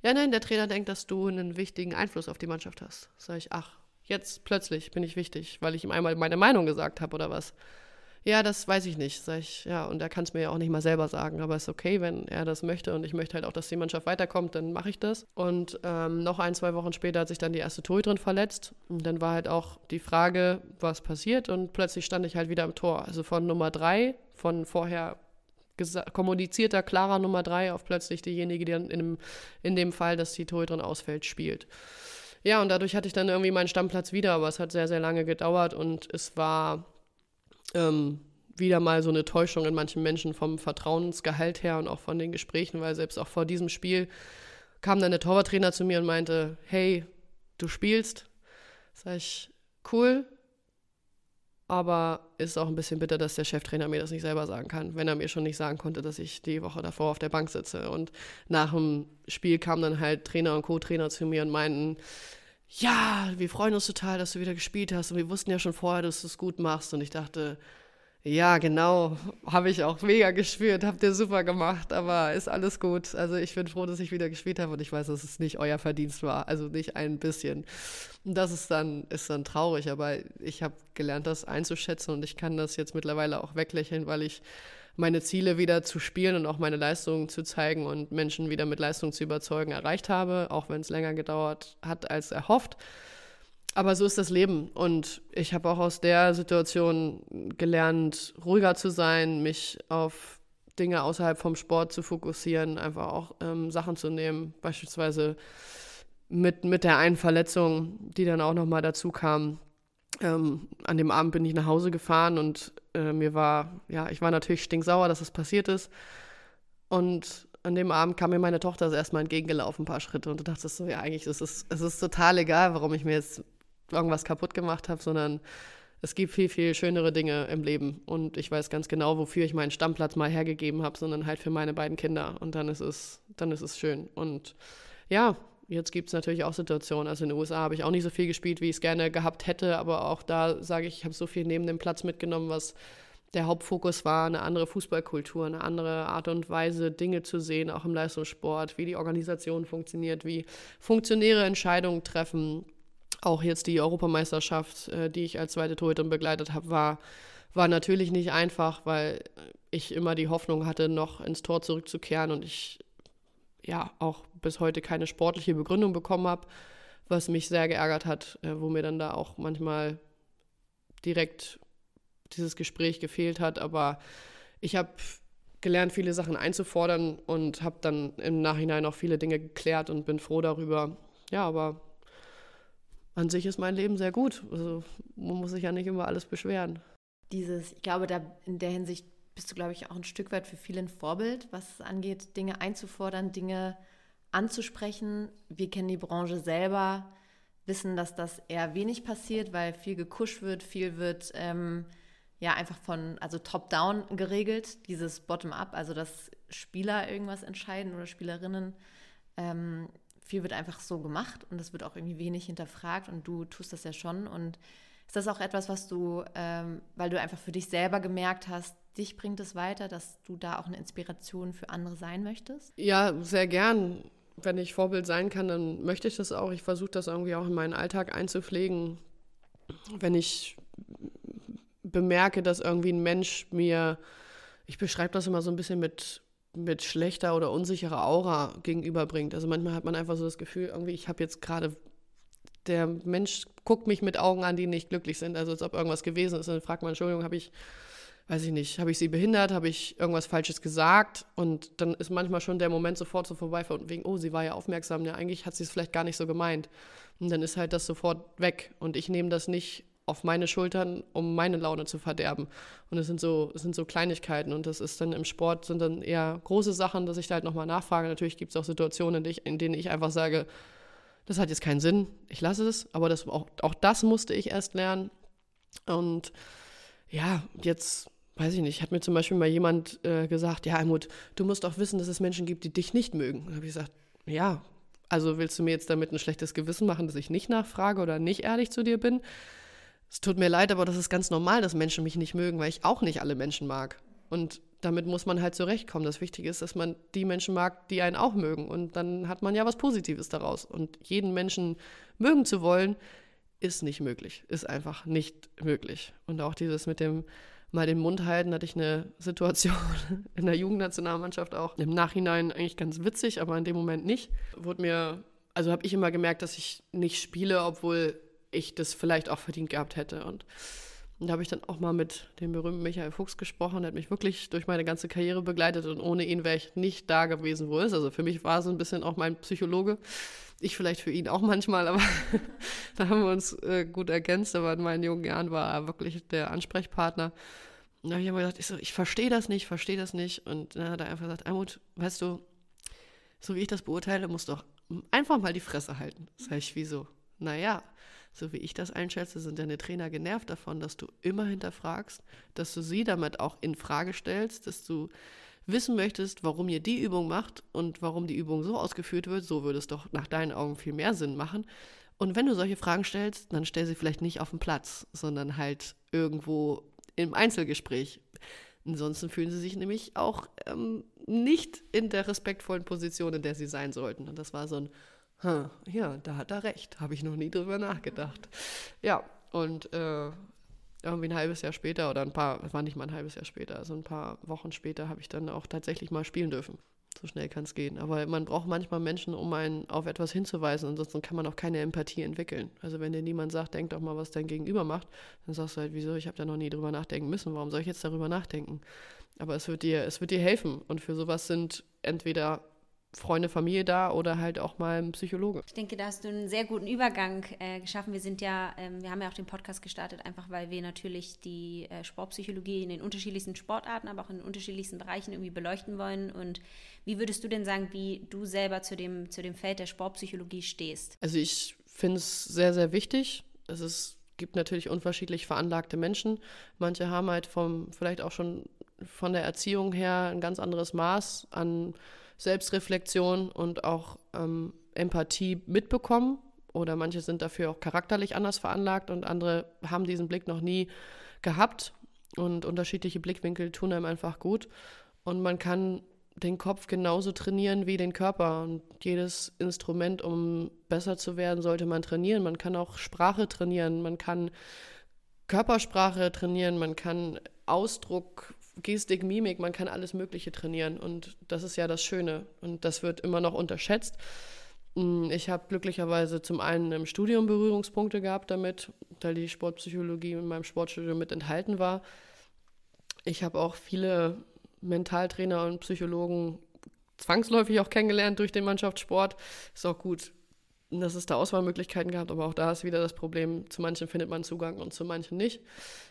Ja, nein, der Trainer denkt, dass du einen wichtigen Einfluss auf die Mannschaft hast. Sag ich, ach, jetzt plötzlich bin ich wichtig, weil ich ihm einmal meine Meinung gesagt habe oder was. Ja, das weiß ich nicht. Sag ich, ja, und er kann es mir ja auch nicht mal selber sagen, aber ist okay, wenn er das möchte und ich möchte halt auch, dass die Mannschaft weiterkommt, dann mache ich das. Und ähm, noch ein, zwei Wochen später hat sich dann die erste Torhüterin verletzt und dann war halt auch die Frage, was passiert und plötzlich stand ich halt wieder im Tor. Also von Nummer drei, von vorher kommunizierter, klarer Nummer drei auf plötzlich diejenige, die dann in dem, in dem Fall, dass die Torhüterin ausfällt, spielt. Ja, und dadurch hatte ich dann irgendwie meinen Stammplatz wieder, aber es hat sehr, sehr lange gedauert und es war ähm, wieder mal so eine Täuschung in manchen Menschen vom Vertrauensgehalt her und auch von den Gesprächen, weil selbst auch vor diesem Spiel kam dann der Torwarttrainer zu mir und meinte, hey, du spielst. Sag ich, cool, aber ist auch ein bisschen bitter, dass der Cheftrainer mir das nicht selber sagen kann, wenn er mir schon nicht sagen konnte, dass ich die Woche davor auf der Bank sitze. Und nach dem Spiel kamen dann halt Trainer und Co-Trainer zu mir und meinten, ja, wir freuen uns total, dass du wieder gespielt hast und wir wussten ja schon vorher, dass du es gut machst. Und ich dachte, ja, genau. Habe ich auch mega gespürt. Habt ihr super gemacht, aber ist alles gut. Also ich bin froh, dass ich wieder gespielt habe und ich weiß, dass es nicht euer Verdienst war. Also nicht ein bisschen. Und das ist dann, ist dann traurig, aber ich habe gelernt, das einzuschätzen und ich kann das jetzt mittlerweile auch weglächeln, weil ich meine Ziele wieder zu spielen und auch meine Leistungen zu zeigen und Menschen wieder mit Leistung zu überzeugen erreicht habe, auch wenn es länger gedauert hat als erhofft. Aber so ist das Leben. Und ich habe auch aus der Situation gelernt, ruhiger zu sein, mich auf Dinge außerhalb vom Sport zu fokussieren, einfach auch ähm, Sachen zu nehmen. Beispielsweise mit, mit der einen Verletzung, die dann auch nochmal dazu kam, ähm, an dem Abend bin ich nach Hause gefahren und äh, mir war, ja, ich war natürlich stinksauer, dass das passiert ist. Und an dem Abend kam mir meine Tochter erstmal entgegengelaufen, ein paar Schritte. Und du dachtest so, ja, eigentlich ist es, es ist total egal, warum ich mir jetzt irgendwas kaputt gemacht habe, sondern es gibt viel, viel schönere Dinge im Leben. Und ich weiß ganz genau, wofür ich meinen Stammplatz mal hergegeben habe, sondern halt für meine beiden Kinder. Und dann ist es, dann ist es schön. Und ja, jetzt gibt es natürlich auch Situationen. Also in den USA habe ich auch nicht so viel gespielt, wie ich es gerne gehabt hätte, aber auch da sage ich, ich habe so viel neben dem Platz mitgenommen, was der Hauptfokus war, eine andere Fußballkultur, eine andere Art und Weise, Dinge zu sehen, auch im Leistungssport, wie die Organisation funktioniert, wie Funktionäre Entscheidungen treffen. Auch jetzt die Europameisterschaft, äh, die ich als zweite Torhüterin begleitet habe, war, war natürlich nicht einfach, weil ich immer die Hoffnung hatte, noch ins Tor zurückzukehren und ich ja auch bis heute keine sportliche Begründung bekommen habe, was mich sehr geärgert hat, äh, wo mir dann da auch manchmal direkt dieses Gespräch gefehlt hat. Aber ich habe gelernt, viele Sachen einzufordern und habe dann im Nachhinein auch viele Dinge geklärt und bin froh darüber. Ja, aber an sich ist mein Leben sehr gut. Also man muss sich ja nicht immer alles beschweren. Dieses, ich glaube, da in der Hinsicht bist du, glaube ich, auch ein Stück weit für viele ein Vorbild, was es angeht, Dinge einzufordern, Dinge anzusprechen. Wir kennen die Branche selber, wissen, dass das eher wenig passiert, weil viel gekuscht wird, viel wird ähm, ja einfach von, also top-down geregelt, dieses Bottom-up, also dass Spieler irgendwas entscheiden oder Spielerinnen. Ähm, viel wird einfach so gemacht und es wird auch irgendwie wenig hinterfragt und du tust das ja schon. Und ist das auch etwas, was du, ähm, weil du einfach für dich selber gemerkt hast, dich bringt es weiter, dass du da auch eine Inspiration für andere sein möchtest? Ja, sehr gern. Wenn ich Vorbild sein kann, dann möchte ich das auch. Ich versuche das irgendwie auch in meinen Alltag einzupflegen. Wenn ich bemerke, dass irgendwie ein Mensch mir, ich beschreibe das immer so ein bisschen mit, mit schlechter oder unsicherer Aura gegenüberbringt. Also manchmal hat man einfach so das Gefühl, irgendwie, ich habe jetzt gerade, der Mensch guckt mich mit Augen an, die nicht glücklich sind. Also als ob irgendwas gewesen ist. dann fragt man, Entschuldigung, habe ich, weiß ich nicht, habe ich sie behindert, habe ich irgendwas Falsches gesagt? Und dann ist manchmal schon der Moment sofort so vorbei von wegen, oh, sie war ja aufmerksam, ja, eigentlich hat sie es vielleicht gar nicht so gemeint. Und dann ist halt das sofort weg. Und ich nehme das nicht auf meine Schultern, um meine Laune zu verderben. Und es sind so, es sind so Kleinigkeiten und das ist dann im Sport sind dann eher große Sachen, dass ich da halt nochmal nachfrage. Natürlich gibt es auch Situationen, in, denen ich einfach sage, das hat jetzt keinen Sinn, ich lasse es, aber das, auch, auch das musste ich erst lernen. Und ja, jetzt weiß ich nicht, hat mir zum Beispiel mal jemand äh, gesagt, ja, Almut, du musst auch wissen, dass es Menschen gibt, die dich nicht mögen. Da habe ich gesagt, ja, also willst du mir jetzt damit ein schlechtes Gewissen machen, dass ich nicht nachfrage oder nicht ehrlich zu dir bin? Es tut mir leid, aber das ist ganz normal, dass Menschen mich nicht mögen, weil ich auch nicht alle Menschen mag. Und damit muss man halt zurechtkommen. Das Wichtige ist, dass man die Menschen mag, die einen auch mögen. Und dann hat man ja was Positives daraus. Und jeden Menschen mögen zu wollen, ist nicht möglich. Ist einfach nicht möglich. Und auch dieses mit dem mal den Mund halten, hatte ich eine Situation in der Jugendnationalmannschaft auch im Nachhinein eigentlich ganz witzig, aber in dem Moment nicht. Wurde mir, also habe ich immer gemerkt, dass ich nicht spiele, obwohl ich das vielleicht auch verdient gehabt hätte. Und, und da habe ich dann auch mal mit dem berühmten Michael Fuchs gesprochen, der hat mich wirklich durch meine ganze Karriere begleitet und ohne ihn wäre ich nicht da gewesen, wo er ist. Also für mich war so ein bisschen auch mein Psychologe. Ich vielleicht für ihn auch manchmal, aber da haben wir uns äh, gut ergänzt. Aber in meinen jungen Jahren war er wirklich der Ansprechpartner. Und da habe ich immer gedacht, ich, so, ich verstehe das nicht, verstehe das nicht. Und dann hat er einfach gesagt, Almut, weißt du, so wie ich das beurteile, musst du auch einfach mal die Fresse halten. Sag ich, wieso? Naja, so wie ich das einschätze, sind deine Trainer genervt davon, dass du immer hinterfragst, dass du sie damit auch in Frage stellst, dass du wissen möchtest, warum ihr die Übung macht und warum die Übung so ausgeführt wird, so würde es doch nach deinen Augen viel mehr Sinn machen. Und wenn du solche Fragen stellst, dann stell sie vielleicht nicht auf dem Platz, sondern halt irgendwo im Einzelgespräch. Ansonsten fühlen sie sich nämlich auch ähm, nicht in der respektvollen Position, in der sie sein sollten. Und das war so ein hm, ja, da hat er recht. Habe ich noch nie drüber nachgedacht. Ja, und äh, irgendwie ein halbes Jahr später oder ein paar, es war nicht mal ein halbes Jahr später, also ein paar Wochen später habe ich dann auch tatsächlich mal spielen dürfen. So schnell kann es gehen. Aber man braucht manchmal Menschen, um einen auf etwas hinzuweisen. Ansonsten kann man auch keine Empathie entwickeln. Also wenn dir niemand sagt, denk doch mal, was dein Gegenüber macht, dann sagst du halt, wieso, ich habe da noch nie drüber nachdenken müssen. Warum soll ich jetzt darüber nachdenken? Aber es wird dir, es wird dir helfen. Und für sowas sind entweder Freunde, Familie da oder halt auch mal ein Psychologe. Ich denke, da hast du einen sehr guten Übergang äh, geschaffen. Wir sind ja, ähm, wir haben ja auch den Podcast gestartet, einfach weil wir natürlich die äh, Sportpsychologie in den unterschiedlichsten Sportarten, aber auch in den unterschiedlichsten Bereichen irgendwie beleuchten wollen. Und wie würdest du denn sagen, wie du selber zu dem, zu dem Feld der Sportpsychologie stehst? Also ich finde es sehr, sehr wichtig. Es ist, gibt natürlich unterschiedlich veranlagte Menschen. Manche haben halt vom, vielleicht auch schon von der Erziehung her ein ganz anderes Maß an Selbstreflexion und auch ähm, Empathie mitbekommen. Oder manche sind dafür auch charakterlich anders veranlagt und andere haben diesen Blick noch nie gehabt. Und unterschiedliche Blickwinkel tun einem einfach gut. Und man kann den Kopf genauso trainieren wie den Körper. Und jedes Instrument, um besser zu werden, sollte man trainieren. Man kann auch Sprache trainieren, man kann Körpersprache trainieren, man kann Ausdruck Gestik, Mimik, man kann alles Mögliche trainieren und das ist ja das Schöne und das wird immer noch unterschätzt. Mm, ich habe glücklicherweise zum einen im Studium Berührungspunkte gehabt damit, weil die Sportpsychologie in meinem Sportstudium mit enthalten war. Ich habe auch viele Mentaltrainer und Psychologen zwangsläufig auch kennengelernt durch den Mannschaftssport. Ist auch gut, dass es da Auswahlmöglichkeiten gab, aber auch da ist wieder das Problem, zu manchen findet man Zugang und zu manchen nicht.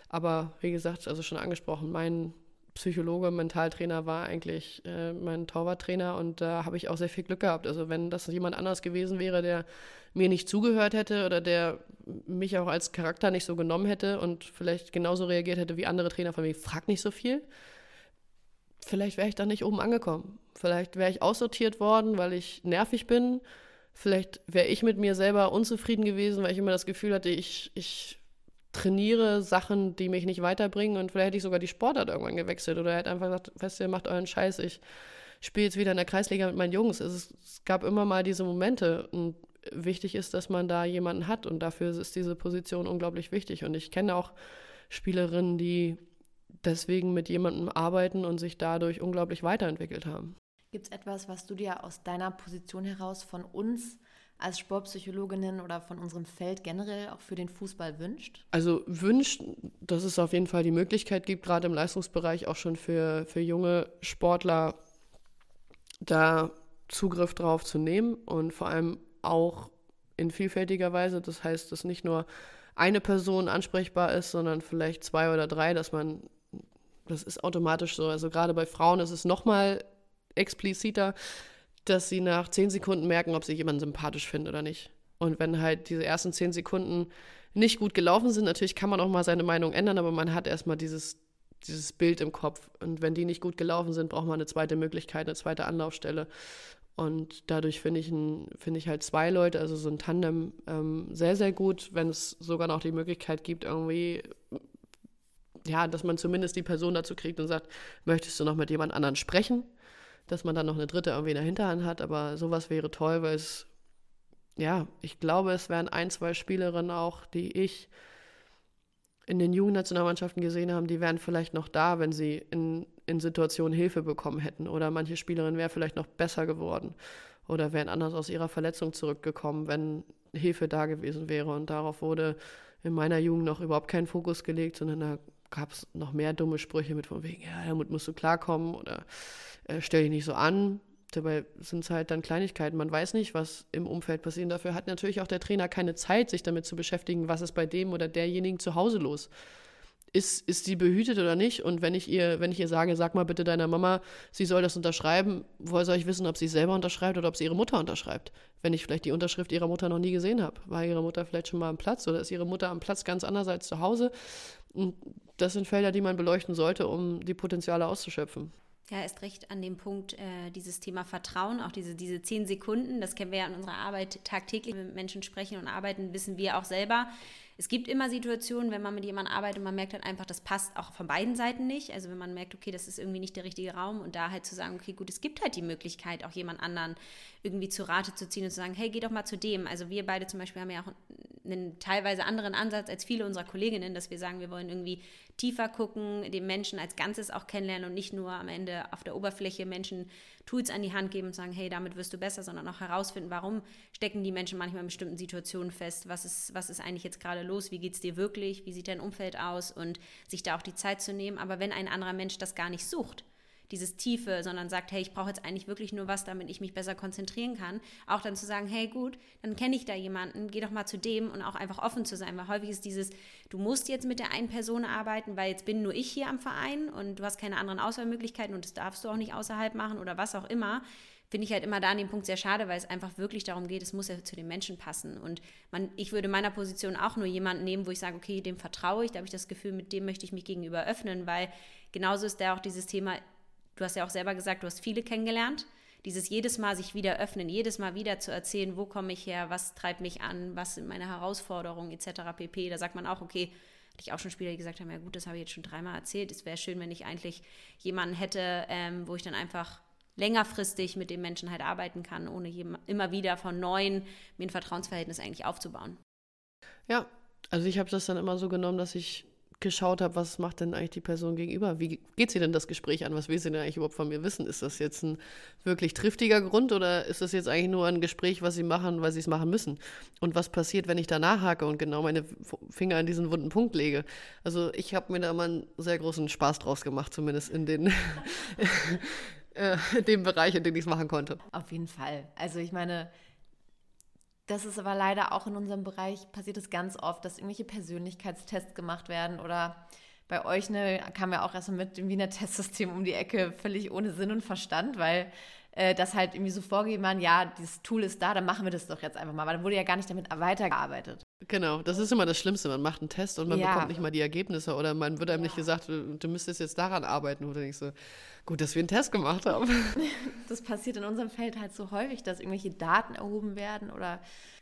Aber wie gesagt, also schon angesprochen, mein Psychologe, Mentaltrainer war eigentlich äh, mein Torwarttrainer und da habe ich auch sehr viel Glück gehabt. Also wenn das jemand anders gewesen wäre, der mir nicht zugehört hätte oder der mich auch als Charakter nicht so genommen hätte und vielleicht genauso reagiert hätte wie andere Trainer von mir, frag nicht so viel, vielleicht wäre ich da nicht oben angekommen. Vielleicht wäre ich aussortiert worden, weil ich nervig bin. Vielleicht wäre ich mit mir selber unzufrieden gewesen, weil ich immer das Gefühl hatte, ich, ich trainiere Sachen, die mich nicht weiterbringen und vielleicht hätte ich sogar die Sportart irgendwann gewechselt oder hätte einfach gesagt, weißt du, macht euren Scheiß, ich spiele jetzt wieder in der Kreisliga mit meinen Jungs. Es, es gab immer mal diese Momente und wichtig ist, dass man da jemanden hat und dafür ist diese Position unglaublich wichtig und ich kenne auch Spielerinnen, die deswegen mit jemandem arbeiten und sich dadurch unglaublich weiterentwickelt haben. Gibt es etwas, was du dir aus deiner Position heraus von uns als Sportpsychologinnen oder von unserem Feld generell auch für den Fußball wünscht? Also wünscht, dass es auf jeden Fall die Möglichkeit gibt, gerade im Leistungsbereich auch schon für, für junge Sportler da Zugriff drauf zu nehmen und vor allem auch in vielfältiger Weise. Das heißt, dass nicht nur eine Person ansprechbar ist, sondern vielleicht zwei oder drei, dass man, das ist automatisch so. Also gerade bei Frauen ist es nochmal expliziter, dass sie nach zehn Sekunden merken, ob sie jemanden sympathisch finden oder nicht. Und wenn halt diese ersten zehn Sekunden nicht gut gelaufen sind, natürlich kann man auch mal seine Meinung ändern, aber man hat erstmal dieses, dieses Bild im Kopf. Und wenn die nicht gut gelaufen sind, braucht man eine zweite Möglichkeit, eine zweite Anlaufstelle. Und dadurch finde ich, find ich halt zwei Leute, also so ein Tandem, ähm, sehr, sehr gut, wenn es sogar noch die Möglichkeit gibt, irgendwie, ja, dass man zumindest die Person dazu kriegt und sagt, möchtest du noch mit jemand anderen sprechen? Dass man dann noch eine dritte irgendwie in der Hinterhand hat, aber sowas wäre toll, weil es, ja, ich glaube, es wären ein, zwei Spielerinnen auch, die ich in den Jugendnationalmannschaften gesehen habe, die wären vielleicht noch da, wenn sie in, in Situationen Hilfe bekommen hätten. Oder manche Spielerinnen wären vielleicht noch besser geworden oder wären anders aus ihrer Verletzung zurückgekommen, wenn Hilfe da gewesen wäre. Und darauf wurde in meiner Jugend noch überhaupt kein Fokus gelegt, sondern da gab es noch mehr dumme Sprüche mit von wegen, ja, damit musst du klarkommen oder äh, stell dich nicht so an. Dabei sind es halt dann Kleinigkeiten. Man weiß nicht, was im Umfeld passiert. Dafür hat natürlich auch der Trainer keine Zeit, sich damit zu beschäftigen, was ist bei dem oder derjenigen zu Hause los. Ist, ist sie behütet oder nicht? Und wenn ich ihr, wenn ich ihr sage, sag mal bitte deiner Mama, sie soll das unterschreiben, woher soll ich wissen, ob sie es selber unterschreibt oder ob sie ihre Mutter unterschreibt? Wenn ich vielleicht die Unterschrift ihrer Mutter noch nie gesehen habe. War ihre Mutter vielleicht schon mal am Platz oder ist ihre Mutter am Platz ganz anders als zu Hause? Und das sind Felder, die man beleuchten sollte, um die Potenziale auszuschöpfen. Ja, erst recht an dem Punkt, äh, dieses Thema Vertrauen, auch diese, diese zehn Sekunden, das kennen wir ja in unserer Arbeit tagtäglich, wenn wir mit Menschen sprechen und arbeiten, wissen wir auch selber. Es gibt immer Situationen, wenn man mit jemandem arbeitet und man merkt halt einfach, das passt auch von beiden Seiten nicht. Also wenn man merkt, okay, das ist irgendwie nicht der richtige Raum und da halt zu sagen, okay, gut, es gibt halt die Möglichkeit, auch jemand anderen irgendwie zu Rate zu ziehen und zu sagen, hey, geh doch mal zu dem. Also wir beide zum Beispiel haben ja auch einen teilweise anderen Ansatz als viele unserer Kolleginnen, dass wir sagen, wir wollen irgendwie tiefer gucken, den Menschen als Ganzes auch kennenlernen und nicht nur am Ende auf der Oberfläche Menschen Tools an die Hand geben und sagen, hey, damit wirst du besser, sondern auch herausfinden, warum stecken die Menschen manchmal in bestimmten Situationen fest, was ist, was ist eigentlich jetzt gerade los, wie geht es dir wirklich, wie sieht dein Umfeld aus? Und sich da auch die Zeit zu nehmen. Aber wenn ein anderer Mensch das gar nicht sucht, dieses Tiefe, sondern sagt, hey, ich brauche jetzt eigentlich wirklich nur was, damit ich mich besser konzentrieren kann. Auch dann zu sagen, hey, gut, dann kenne ich da jemanden, geh doch mal zu dem und auch einfach offen zu sein, weil häufig ist dieses, du musst jetzt mit der einen Person arbeiten, weil jetzt bin nur ich hier am Verein und du hast keine anderen Auswahlmöglichkeiten und das darfst du auch nicht außerhalb machen oder was auch immer finde ich halt immer da an dem Punkt sehr schade, weil es einfach wirklich darum geht, es muss ja zu den Menschen passen. Und man, ich würde in meiner Position auch nur jemanden nehmen, wo ich sage, okay, dem vertraue ich, da habe ich das Gefühl, mit dem möchte ich mich gegenüber öffnen, weil genauso ist da auch dieses Thema, du hast ja auch selber gesagt, du hast viele kennengelernt. Dieses jedes Mal sich wieder öffnen, jedes Mal wieder zu erzählen, wo komme ich her, was treibt mich an, was sind meine Herausforderungen etc. pp. Da sagt man auch, okay, hatte ich auch schon Spieler, die gesagt haben, ja gut, das habe ich jetzt schon dreimal erzählt. Es wäre schön, wenn ich eigentlich jemanden hätte, ähm, wo ich dann einfach längerfristig mit dem Menschen halt arbeiten kann, ohne immer wieder von neuem mir ein Vertrauensverhältnis eigentlich aufzubauen. Ja, also ich habe das dann immer so genommen, dass ich geschaut habe, was macht denn eigentlich die Person gegenüber? Wie geht sie denn das Gespräch an? Was will sie denn eigentlich überhaupt von mir wissen? Ist das jetzt ein wirklich triftiger Grund oder ist das jetzt eigentlich nur ein Gespräch, was sie machen, weil sie es machen müssen? Und was passiert, wenn ich da nachhake und genau meine Finger an diesen wunden Punkt lege? Also ich habe mir da mal einen sehr großen Spaß draus gemacht, zumindest in den äh, dem Bereich, in dem ich es machen konnte. Auf jeden Fall. Also ich meine, das ist aber leider auch in unserem Bereich passiert es ganz oft, dass irgendwelche Persönlichkeitstests gemacht werden oder bei euch ne, kam ja auch erstmal mit dem Wiener Testsystem um die Ecke, völlig ohne Sinn und Verstand, weil äh, das halt irgendwie so vorgegeben waren, ja, dieses Tool ist da, dann machen wir das doch jetzt einfach mal, weil dann wurde ja gar nicht damit weitergearbeitet. Genau, das ist immer das Schlimmste. Man macht einen Test und man ja. bekommt nicht mal die Ergebnisse oder man wird einem ja. nicht gesagt, du, müsstest jetzt daran arbeiten. Oder denkst so, gut, dass wir einen Test gemacht haben. Das passiert in unserem Feld halt so häufig, dass irgendwelche Daten erhoben werden oder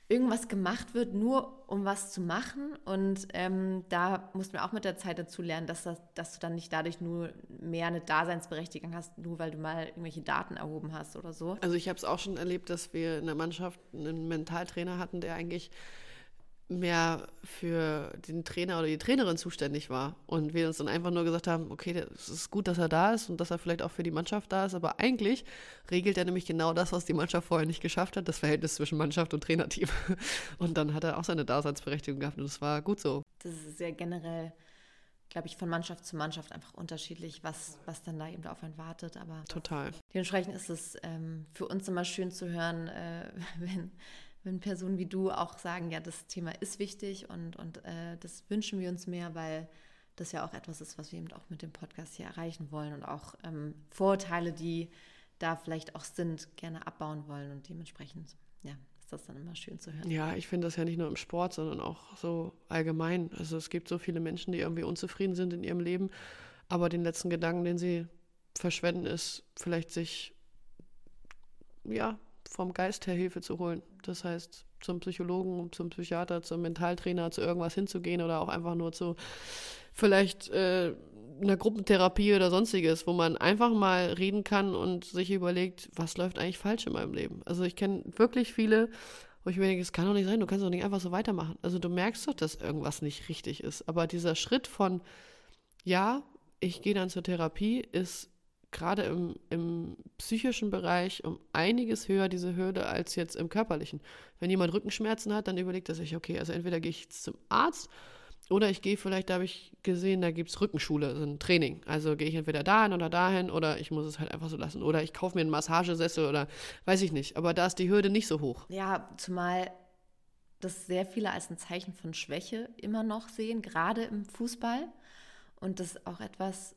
irgendwas gemacht wird, nur um was zu machen. Und ähm, da mussten wir auch mit der Zeit dazu lernen, dass, das, dass du dann nicht dadurch nur mehr eine Daseinsberechtigung hast, nur weil du mal irgendwelche Daten erhoben hast oder so. Also ich habe es auch schon erlebt, dass wir in der Mannschaft einen Mentaltrainer hatten, der eigentlich mehr für den Trainer oder die Trainerin zuständig war. Und wir uns dann einfach nur gesagt haben, okay, es ist gut, dass er da ist und dass er vielleicht auch für die Mannschaft da ist, aber eigentlich regelt er nämlich genau das, was die Mannschaft vorher nicht geschafft hat, das Verhältnis zwischen Mannschaft und Trainerteam. Und dann hat er auch seine Daseinsberechtigung gehabt und das war gut so. Das ist sehr generell, glaube ich, von Mannschaft zu Mannschaft einfach unterschiedlich, was, was dann da eben auf einen wartet. Aber total. Dementsprechend ist es ähm, für uns immer schön zu hören, äh, wenn wenn Personen wie du auch sagen, ja, das Thema ist wichtig und, und äh, das wünschen wir uns mehr, weil das ja auch etwas ist, was wir eben auch mit dem Podcast hier erreichen wollen und auch ähm, Vorurteile, die da vielleicht auch sind, gerne abbauen wollen und dementsprechend, ja, ist das dann immer schön zu hören. Ja, ich finde das ja nicht nur im Sport, sondern auch so allgemein. Also es gibt so viele Menschen, die irgendwie unzufrieden sind in ihrem Leben, aber den letzten Gedanken, den sie verschwenden, ist vielleicht sich ja vom Geist her Hilfe zu holen. Das heißt, zum Psychologen, zum Psychiater, zum Mentaltrainer, zu irgendwas hinzugehen oder auch einfach nur zu vielleicht äh, einer Gruppentherapie oder sonstiges, wo man einfach mal reden kann und sich überlegt, was läuft eigentlich falsch in meinem Leben. Also ich kenne wirklich viele, wo ich mir denke, es kann doch nicht sein, du kannst doch nicht einfach so weitermachen. Also du merkst doch, dass irgendwas nicht richtig ist. Aber dieser Schritt von, ja, ich gehe dann zur Therapie, ist gerade im, im psychischen Bereich um einiges höher, diese Hürde, als jetzt im körperlichen. Wenn jemand Rückenschmerzen hat, dann überlegt er sich, okay, also entweder gehe ich zum Arzt oder ich gehe vielleicht, da habe ich gesehen, da gibt es Rückenschule, also ein Training. Also gehe ich entweder dahin oder dahin oder ich muss es halt einfach so lassen. Oder ich kaufe mir einen Massagesessel oder weiß ich nicht. Aber da ist die Hürde nicht so hoch. Ja, zumal das sehr viele als ein Zeichen von Schwäche immer noch sehen, gerade im Fußball. Und das ist auch etwas,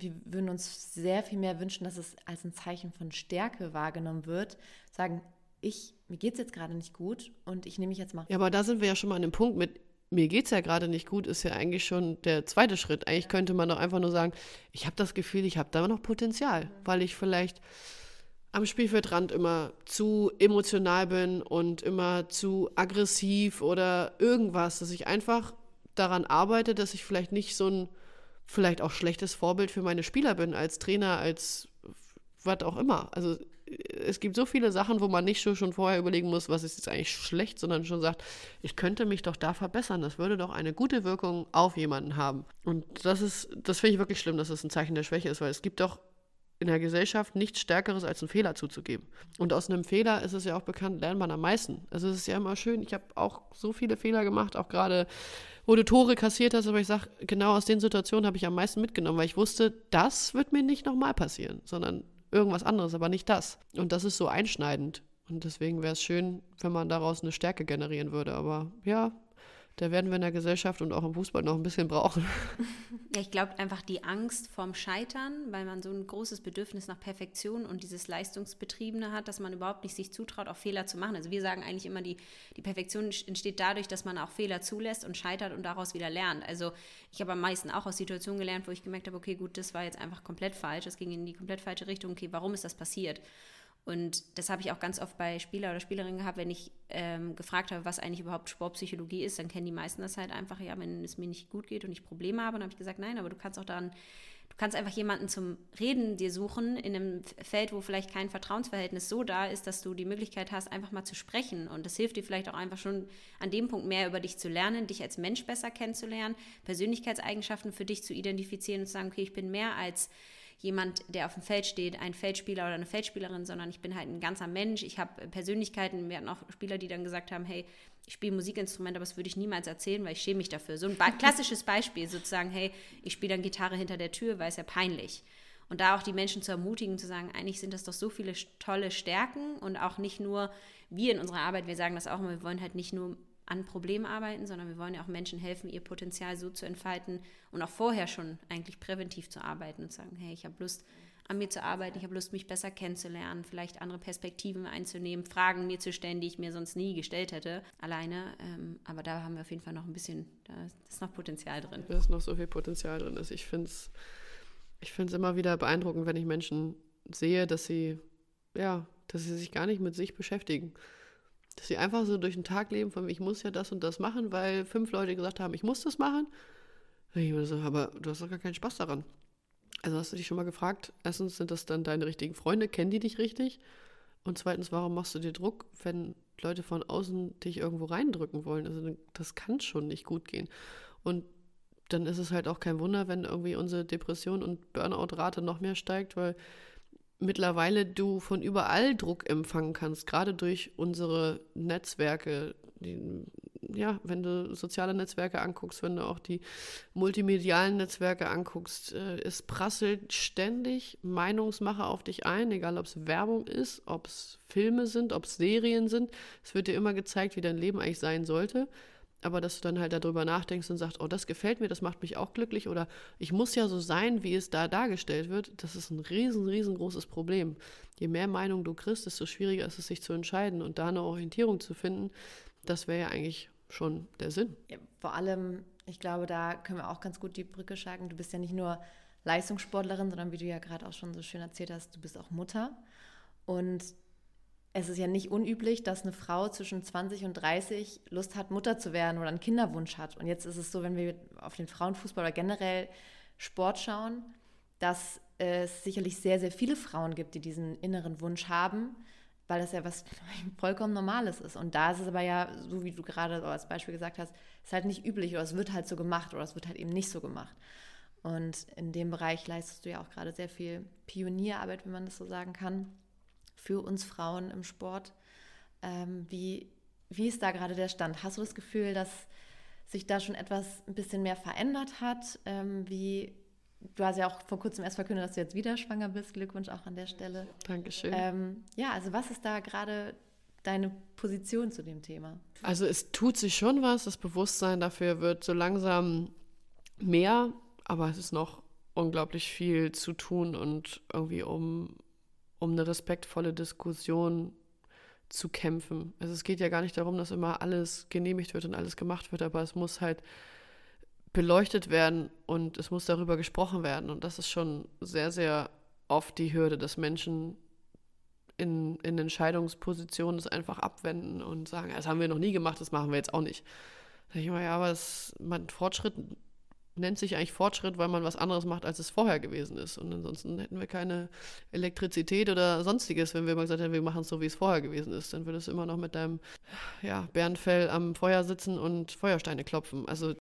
wir würden uns sehr viel mehr wünschen, dass es als ein Zeichen von Stärke wahrgenommen wird. Sagen, ich, mir geht es jetzt gerade nicht gut und ich nehme mich jetzt mal. Ja, aber da sind wir ja schon mal an dem Punkt mit, mir geht es ja gerade nicht gut, ist ja eigentlich schon der zweite Schritt. Eigentlich könnte man doch einfach nur sagen, ich habe das Gefühl, ich habe da noch Potenzial, weil ich vielleicht am Spielfeldrand immer zu emotional bin und immer zu aggressiv oder irgendwas, dass ich einfach daran arbeite, dass ich vielleicht nicht so ein vielleicht auch schlechtes Vorbild für meine Spieler bin, als Trainer, als was auch immer. Also es gibt so viele Sachen, wo man nicht schon vorher überlegen muss, was ist jetzt eigentlich schlecht, sondern schon sagt, ich könnte mich doch da verbessern. Das würde doch eine gute Wirkung auf jemanden haben. Und das ist, das finde ich wirklich schlimm, dass es das ein Zeichen der Schwäche ist, weil es gibt doch in der Gesellschaft nichts Stärkeres als einen Fehler zuzugeben. Und aus einem Fehler ist es ja auch bekannt, lernt man am meisten. Also es ist ja immer schön, ich habe auch so viele Fehler gemacht, auch gerade, wo du Tore kassiert hast, aber ich sage, genau aus den Situationen habe ich am meisten mitgenommen, weil ich wusste, das wird mir nicht nochmal passieren, sondern irgendwas anderes, aber nicht das. Und das ist so einschneidend. Und deswegen wäre es schön, wenn man daraus eine Stärke generieren würde. Aber ja, da werden wir in der Gesellschaft und auch im Fußball noch ein bisschen brauchen. Ja, ich glaube einfach die Angst vorm Scheitern, weil man so ein großes Bedürfnis nach Perfektion und dieses Leistungsbetriebene hat, dass man überhaupt nicht sich zutraut, auch Fehler zu machen. Also wir sagen eigentlich immer, die, die Perfektion entsteht dadurch, dass man auch Fehler zulässt und scheitert und daraus wieder lernt. Also ich habe am meisten auch aus Situationen gelernt, wo ich gemerkt habe, okay, gut, das war jetzt einfach komplett falsch, das ging in die komplett falsche Richtung, okay, warum ist das passiert? Und das habe ich auch ganz oft bei Spieler oder Spielerinnen gehabt, wenn ich ähm, gefragt habe, was eigentlich überhaupt Sportpsychologie ist, dann kennen die meisten das halt einfach, ja, wenn es mir nicht gut geht und ich Probleme habe, dann habe ich gesagt, nein, aber du kannst auch daran, du kannst einfach jemanden zum Reden dir suchen in einem Feld, wo vielleicht kein Vertrauensverhältnis so da ist, dass du die Möglichkeit hast, einfach mal zu sprechen. Und das hilft dir vielleicht auch einfach schon an dem Punkt mehr über dich zu lernen, dich als Mensch besser kennenzulernen, Persönlichkeitseigenschaften für dich zu identifizieren und zu sagen, okay, ich bin mehr als jemand, der auf dem Feld steht, ein Feldspieler oder eine Feldspielerin, sondern ich bin halt ein ganzer Mensch. Ich habe Persönlichkeiten. Wir hatten auch Spieler, die dann gesagt haben, hey, ich spiele Musikinstrument, aber das würde ich niemals erzählen, weil ich schäme mich dafür. So ein klassisches Beispiel sozusagen, hey, ich spiele dann Gitarre hinter der Tür, weil es ja peinlich. Und da auch die Menschen zu ermutigen, zu sagen, eigentlich sind das doch so viele tolle Stärken und auch nicht nur wir in unserer Arbeit, wir sagen das auch immer, wir wollen halt nicht nur an Problemen arbeiten, sondern wir wollen ja auch Menschen helfen, ihr Potenzial so zu entfalten und auch vorher schon eigentlich präventiv zu arbeiten und sagen, hey, ich habe Lust, an mir zu arbeiten, ich habe Lust, mich besser kennenzulernen, vielleicht andere Perspektiven einzunehmen, Fragen mir zu stellen, die ich mir sonst nie gestellt hätte, alleine. Ähm, aber da haben wir auf jeden Fall noch ein bisschen, da ist noch Potenzial drin. Da ist noch so viel Potenzial drin. Also ich finde es ich find's immer wieder beeindruckend, wenn ich Menschen sehe, dass sie, ja, dass sie sich gar nicht mit sich beschäftigen dass sie einfach so durch den Tag leben, von ich muss ja das und das machen, weil fünf Leute gesagt haben, ich muss das machen. So, aber du hast doch gar keinen Spaß daran. Also hast du dich schon mal gefragt, erstens sind das dann deine richtigen Freunde, kennen die dich richtig? Und zweitens, warum machst du dir Druck, wenn Leute von außen dich irgendwo reindrücken wollen? Also das kann schon nicht gut gehen. Und dann ist es halt auch kein Wunder, wenn irgendwie unsere Depression und Burnout-Rate noch mehr steigt, weil mittlerweile du von überall Druck empfangen kannst, gerade durch unsere Netzwerke. Die, ja, wenn du soziale Netzwerke anguckst, wenn du auch die multimedialen Netzwerke anguckst, äh, es prasselt ständig Meinungsmache auf dich ein, egal ob es Werbung ist, ob es Filme sind, ob es Serien sind. Es wird dir immer gezeigt, wie dein Leben eigentlich sein sollte aber dass du dann halt darüber nachdenkst und sagst, oh, das gefällt mir, das macht mich auch glücklich oder ich muss ja so sein, wie es da dargestellt wird, das ist ein riesen, riesengroßes Problem. Je mehr Meinung du kriegst, desto schwieriger ist es, sich zu entscheiden und da eine Orientierung zu finden. Das wäre ja eigentlich schon der Sinn. Ja, vor allem, ich glaube, da können wir auch ganz gut die Brücke schlagen. Du bist ja nicht nur Leistungssportlerin, sondern wie du ja gerade auch schon so schön erzählt hast, du bist auch Mutter. Und es ist ja nicht unüblich, dass eine Frau zwischen 20 und 30 Lust hat, Mutter zu werden oder einen Kinderwunsch hat. Und jetzt ist es so, wenn wir auf den Frauenfußball oder generell Sport schauen, dass es sicherlich sehr, sehr viele Frauen gibt, die diesen inneren Wunsch haben, weil das ja was vollkommen Normales ist. Und da ist es aber ja, so wie du gerade als Beispiel gesagt hast, ist halt nicht üblich oder es wird halt so gemacht oder es wird halt eben nicht so gemacht. Und in dem Bereich leistest du ja auch gerade sehr viel Pionierarbeit, wenn man das so sagen kann für uns Frauen im Sport. Ähm, wie, wie ist da gerade der Stand? Hast du das Gefühl, dass sich da schon etwas ein bisschen mehr verändert hat? Ähm, wie, du hast ja auch vor kurzem erst verkündet, dass du jetzt wieder schwanger bist. Glückwunsch auch an der Stelle. Dankeschön. Ähm, ja, also was ist da gerade deine Position zu dem Thema? Also es tut sich schon was, das Bewusstsein dafür wird so langsam mehr, aber es ist noch unglaublich viel zu tun und irgendwie um um eine respektvolle Diskussion zu kämpfen. Also es geht ja gar nicht darum, dass immer alles genehmigt wird und alles gemacht wird, aber es muss halt beleuchtet werden und es muss darüber gesprochen werden. Und das ist schon sehr, sehr oft die Hürde, dass Menschen in, in Entscheidungspositionen es einfach abwenden und sagen, das haben wir noch nie gemacht, das machen wir jetzt auch nicht. Da denke ich immer, ja, aber es, man, Fortschritt nennt sich eigentlich Fortschritt, weil man was anderes macht, als es vorher gewesen ist. Und ansonsten hätten wir keine Elektrizität oder sonstiges, wenn wir immer gesagt hätten, wir machen es so, wie es vorher gewesen ist. Dann würdest du immer noch mit deinem ja, Bärenfell am Feuer sitzen und Feuersteine klopfen. Also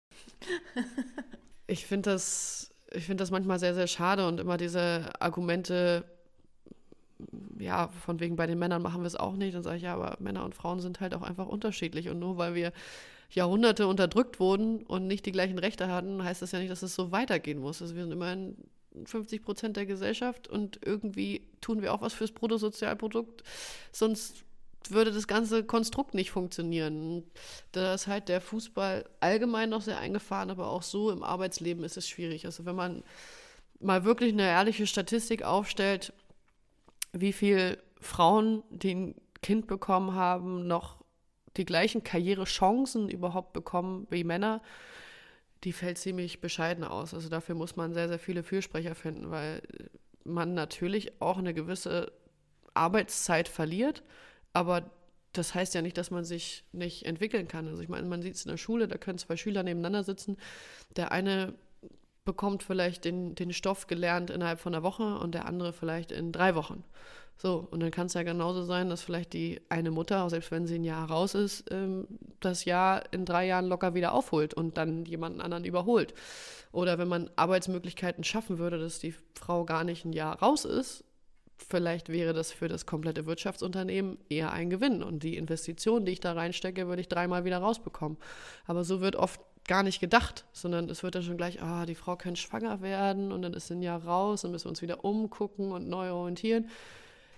ich finde das ich finde das manchmal sehr, sehr schade und immer diese Argumente, ja, von wegen bei den Männern machen wir es auch nicht. Dann sage ich, ja, aber Männer und Frauen sind halt auch einfach unterschiedlich. Und nur weil wir Jahrhunderte unterdrückt wurden und nicht die gleichen Rechte hatten, heißt das ja nicht, dass es so weitergehen muss. Also wir sind immerhin 50 Prozent der Gesellschaft und irgendwie tun wir auch was fürs Bruttosozialprodukt. Sonst würde das ganze Konstrukt nicht funktionieren. Da ist halt der Fußball allgemein noch sehr eingefahren, aber auch so im Arbeitsleben ist es schwierig. Also wenn man mal wirklich eine ehrliche Statistik aufstellt, wie viele Frauen, die ein Kind bekommen haben, noch die gleichen Karrierechancen überhaupt bekommen wie Männer, die fällt ziemlich bescheiden aus. Also dafür muss man sehr, sehr viele Fürsprecher finden, weil man natürlich auch eine gewisse Arbeitszeit verliert, aber das heißt ja nicht, dass man sich nicht entwickeln kann. Also ich meine, man sieht es in der Schule, da können zwei Schüler nebeneinander sitzen. Der eine bekommt vielleicht den, den Stoff gelernt innerhalb von einer Woche und der andere vielleicht in drei Wochen. So, und dann kann es ja genauso sein, dass vielleicht die eine Mutter, selbst wenn sie ein Jahr raus ist, ähm, das Jahr in drei Jahren locker wieder aufholt und dann jemanden anderen überholt. Oder wenn man Arbeitsmöglichkeiten schaffen würde, dass die Frau gar nicht ein Jahr raus ist, vielleicht wäre das für das komplette Wirtschaftsunternehmen eher ein Gewinn. Und die Investition, die ich da reinstecke, würde ich dreimal wieder rausbekommen. Aber so wird oft gar nicht gedacht, sondern es wird dann schon gleich, ah, die Frau kann schwanger werden und dann ist ein Jahr raus, dann müssen wir uns wieder umgucken und neu orientieren.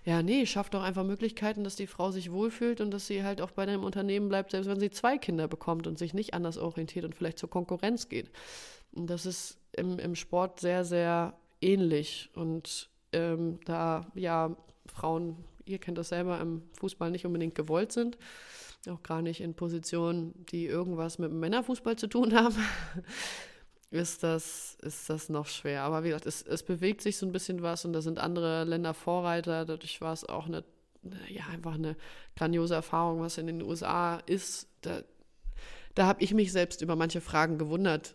Ja, nee, schafft doch einfach Möglichkeiten, dass die Frau sich wohlfühlt und dass sie halt auch bei dem Unternehmen bleibt, selbst wenn sie zwei Kinder bekommt und sich nicht anders orientiert und vielleicht zur Konkurrenz geht. Und das ist im, im Sport sehr, sehr ähnlich. Und ähm, da ja Frauen, ihr kennt das selber, im Fußball nicht unbedingt gewollt sind, auch gar nicht in Positionen, die irgendwas mit Männerfußball zu tun haben, ist das, ist das noch schwer. Aber wie gesagt, es, es bewegt sich so ein bisschen was und da sind andere Länder Vorreiter. Dadurch war es auch eine, ja, einfach eine grandiose Erfahrung, was in den USA ist. Da, da habe ich mich selbst über manche Fragen gewundert.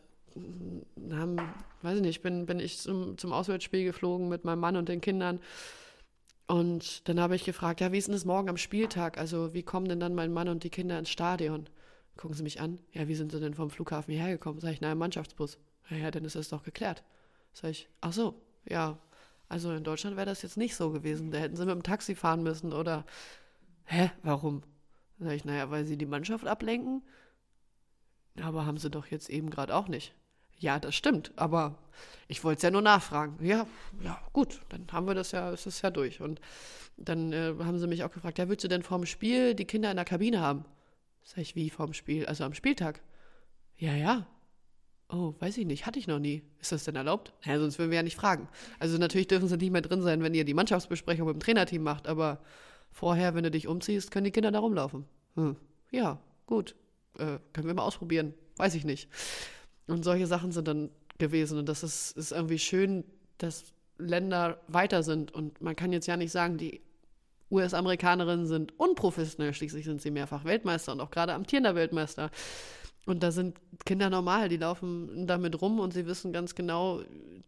Haben weiß ich nicht, bin, bin ich zum, zum Auswärtsspiel geflogen mit meinem Mann und den Kindern. Und dann habe ich gefragt, ja, wie ist denn das morgen am Spieltag? Also, wie kommen denn dann mein Mann und die Kinder ins Stadion? Gucken sie mich an. Ja, wie sind sie denn vom Flughafen hierher gekommen? Sag ich, na, im Mannschaftsbus. Ja, ja, dann ist das doch geklärt. Sag ich, ach so, ja. Also in Deutschland wäre das jetzt nicht so gewesen. Da hätten sie mit dem Taxi fahren müssen oder, hä, warum? Sag ich, naja, weil sie die Mannschaft ablenken. Aber haben sie doch jetzt eben gerade auch nicht. Ja, das stimmt, aber ich wollte es ja nur nachfragen. Ja, ja, gut, dann haben wir das ja, ist es ja durch. Und dann äh, haben sie mich auch gefragt, ja, willst du denn vorm Spiel die Kinder in der Kabine haben? Sag ich, wie vorm Spiel? Also am Spieltag? Ja, ja. Oh, weiß ich nicht, hatte ich noch nie. Ist das denn erlaubt? Ja, sonst würden wir ja nicht fragen. Also natürlich dürfen sie nicht mehr drin sein, wenn ihr die Mannschaftsbesprechung mit dem Trainerteam macht, aber vorher, wenn du dich umziehst, können die Kinder da rumlaufen. Hm. Ja, gut. Äh, können wir mal ausprobieren. Weiß ich nicht. Und solche Sachen sind dann gewesen. Und das ist, ist irgendwie schön, dass Länder weiter sind. Und man kann jetzt ja nicht sagen, die US-Amerikanerinnen sind unprofessionell. Schließlich sind sie mehrfach Weltmeister und auch gerade amtierender Weltmeister. Und da sind Kinder normal, die laufen damit rum und sie wissen ganz genau,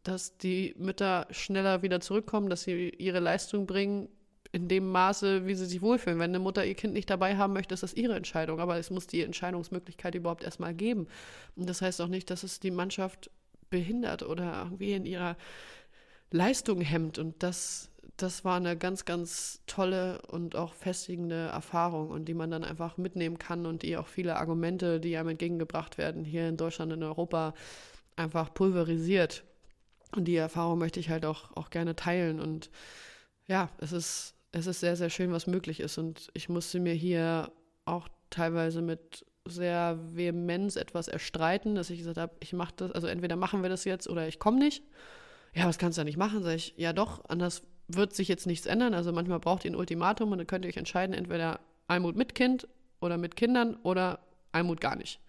dass die Mütter schneller wieder zurückkommen, dass sie ihre Leistung bringen, in dem Maße, wie sie sich wohlfühlen. Wenn eine Mutter ihr Kind nicht dabei haben möchte, ist das ihre Entscheidung. Aber es muss die Entscheidungsmöglichkeit überhaupt erstmal geben. Und das heißt auch nicht, dass es die Mannschaft behindert oder irgendwie in ihrer Leistung hemmt. Und das, das war eine ganz, ganz tolle und auch festigende Erfahrung und die man dann einfach mitnehmen kann und die auch viele Argumente, die einem entgegengebracht werden, hier in Deutschland, in Europa, einfach pulverisiert. Und die Erfahrung möchte ich halt auch, auch gerne teilen. Und ja, es ist es ist sehr, sehr schön, was möglich ist. Und ich musste mir hier auch teilweise mit sehr Vehemenz etwas erstreiten, dass ich gesagt habe, ich mache das, also entweder machen wir das jetzt oder ich komme nicht. Ja, was kannst du da nicht machen? Sag ich, ja doch, anders wird sich jetzt nichts ändern. Also manchmal braucht ihr ein Ultimatum und dann könnt ihr euch entscheiden, entweder Almut mit Kind oder mit Kindern oder Almut gar nicht.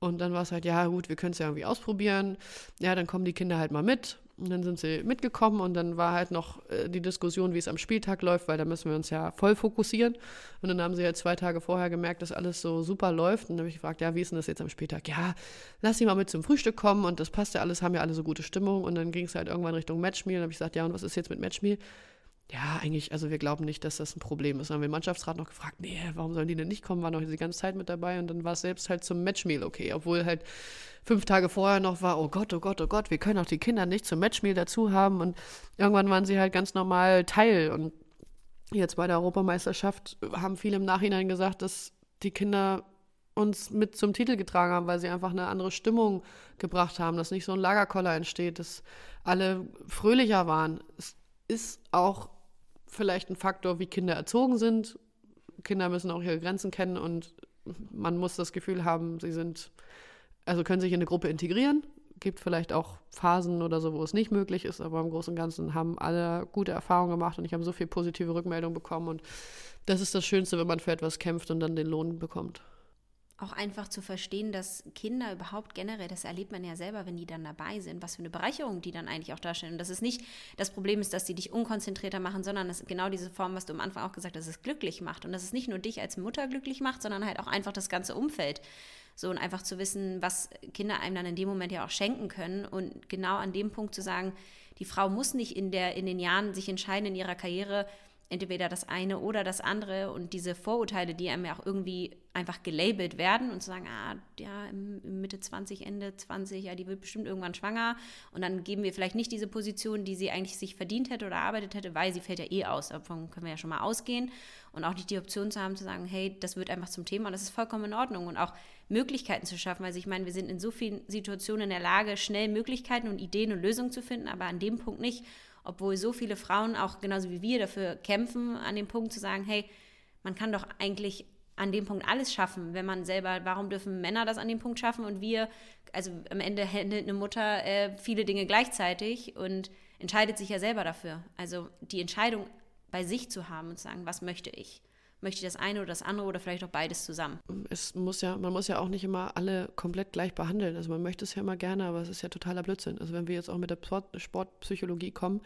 Und dann war es halt, ja gut, wir können es ja irgendwie ausprobieren. Ja, dann kommen die Kinder halt mal mit. Und dann sind sie mitgekommen und dann war halt noch äh, die Diskussion, wie es am Spieltag läuft, weil da müssen wir uns ja voll fokussieren. Und dann haben sie halt zwei Tage vorher gemerkt, dass alles so super läuft. Und dann habe ich gefragt, ja, wie ist denn das jetzt am Spieltag? Ja, lass sie mal mit zum Frühstück kommen und das passt ja alles, haben ja alle so gute Stimmung. Und dann ging es halt irgendwann Richtung Matchmeal. Und dann habe ich gesagt, ja, und was ist jetzt mit Matchmeal? Ja, eigentlich, also wir glauben nicht, dass das ein Problem ist. Dann haben wir den Mannschaftsrat noch gefragt, nee, warum sollen die denn nicht kommen? Waren noch die ganze Zeit mit dabei und dann war es selbst halt zum Matchmeal okay, obwohl halt fünf Tage vorher noch war, oh Gott, oh Gott, oh Gott, wir können auch die Kinder nicht zum Matchmeal dazu haben und irgendwann waren sie halt ganz normal Teil und jetzt bei der Europameisterschaft haben viele im Nachhinein gesagt, dass die Kinder uns mit zum Titel getragen haben, weil sie einfach eine andere Stimmung gebracht haben, dass nicht so ein Lagerkoller entsteht, dass alle fröhlicher waren. Es ist auch vielleicht ein Faktor, wie Kinder erzogen sind. Kinder müssen auch ihre Grenzen kennen und man muss das Gefühl haben, sie sind, also können sich in eine Gruppe integrieren. Gibt vielleicht auch Phasen oder so, wo es nicht möglich ist, aber im Großen und Ganzen haben alle gute Erfahrungen gemacht und ich habe so viel positive Rückmeldung bekommen und das ist das Schönste, wenn man für etwas kämpft und dann den Lohn bekommt auch einfach zu verstehen, dass Kinder überhaupt generell, das erlebt man ja selber, wenn die dann dabei sind, was für eine Bereicherung die dann eigentlich auch darstellen. Und dass es nicht das Problem ist, dass sie dich unkonzentrierter machen, sondern es genau diese Form, was du am Anfang auch gesagt hast, dass es glücklich macht. Und dass es nicht nur dich als Mutter glücklich macht, sondern halt auch einfach das ganze Umfeld. So und einfach zu wissen, was Kinder einem dann in dem Moment ja auch schenken können. Und genau an dem Punkt zu sagen, die Frau muss nicht in, der, in den Jahren sich entscheiden in ihrer Karriere, entweder das eine oder das andere und diese Vorurteile, die einem ja auch irgendwie einfach gelabelt werden und zu sagen, ah, ja, Mitte 20, Ende 20, ja, die wird bestimmt irgendwann schwanger und dann geben wir vielleicht nicht diese Position, die sie eigentlich sich verdient hätte oder erarbeitet hätte, weil sie fällt ja eh aus. Davon können wir ja schon mal ausgehen und auch nicht die Option zu haben, zu sagen, hey, das wird einfach zum Thema und das ist vollkommen in Ordnung und auch Möglichkeiten zu schaffen, weil ich meine, wir sind in so vielen Situationen in der Lage, schnell Möglichkeiten und Ideen und Lösungen zu finden, aber an dem Punkt nicht obwohl so viele Frauen auch genauso wie wir dafür kämpfen, an dem Punkt zu sagen, hey, man kann doch eigentlich an dem Punkt alles schaffen, wenn man selber, warum dürfen Männer das an dem Punkt schaffen und wir, also am Ende handelt eine Mutter äh, viele Dinge gleichzeitig und entscheidet sich ja selber dafür. Also die Entscheidung bei sich zu haben und zu sagen, was möchte ich? Möchte ich das eine oder das andere oder vielleicht auch beides zusammen. Es muss ja, man muss ja auch nicht immer alle komplett gleich behandeln. Also man möchte es ja immer gerne, aber es ist ja totaler Blödsinn. Also wenn wir jetzt auch mit der Sportpsychologie kommen,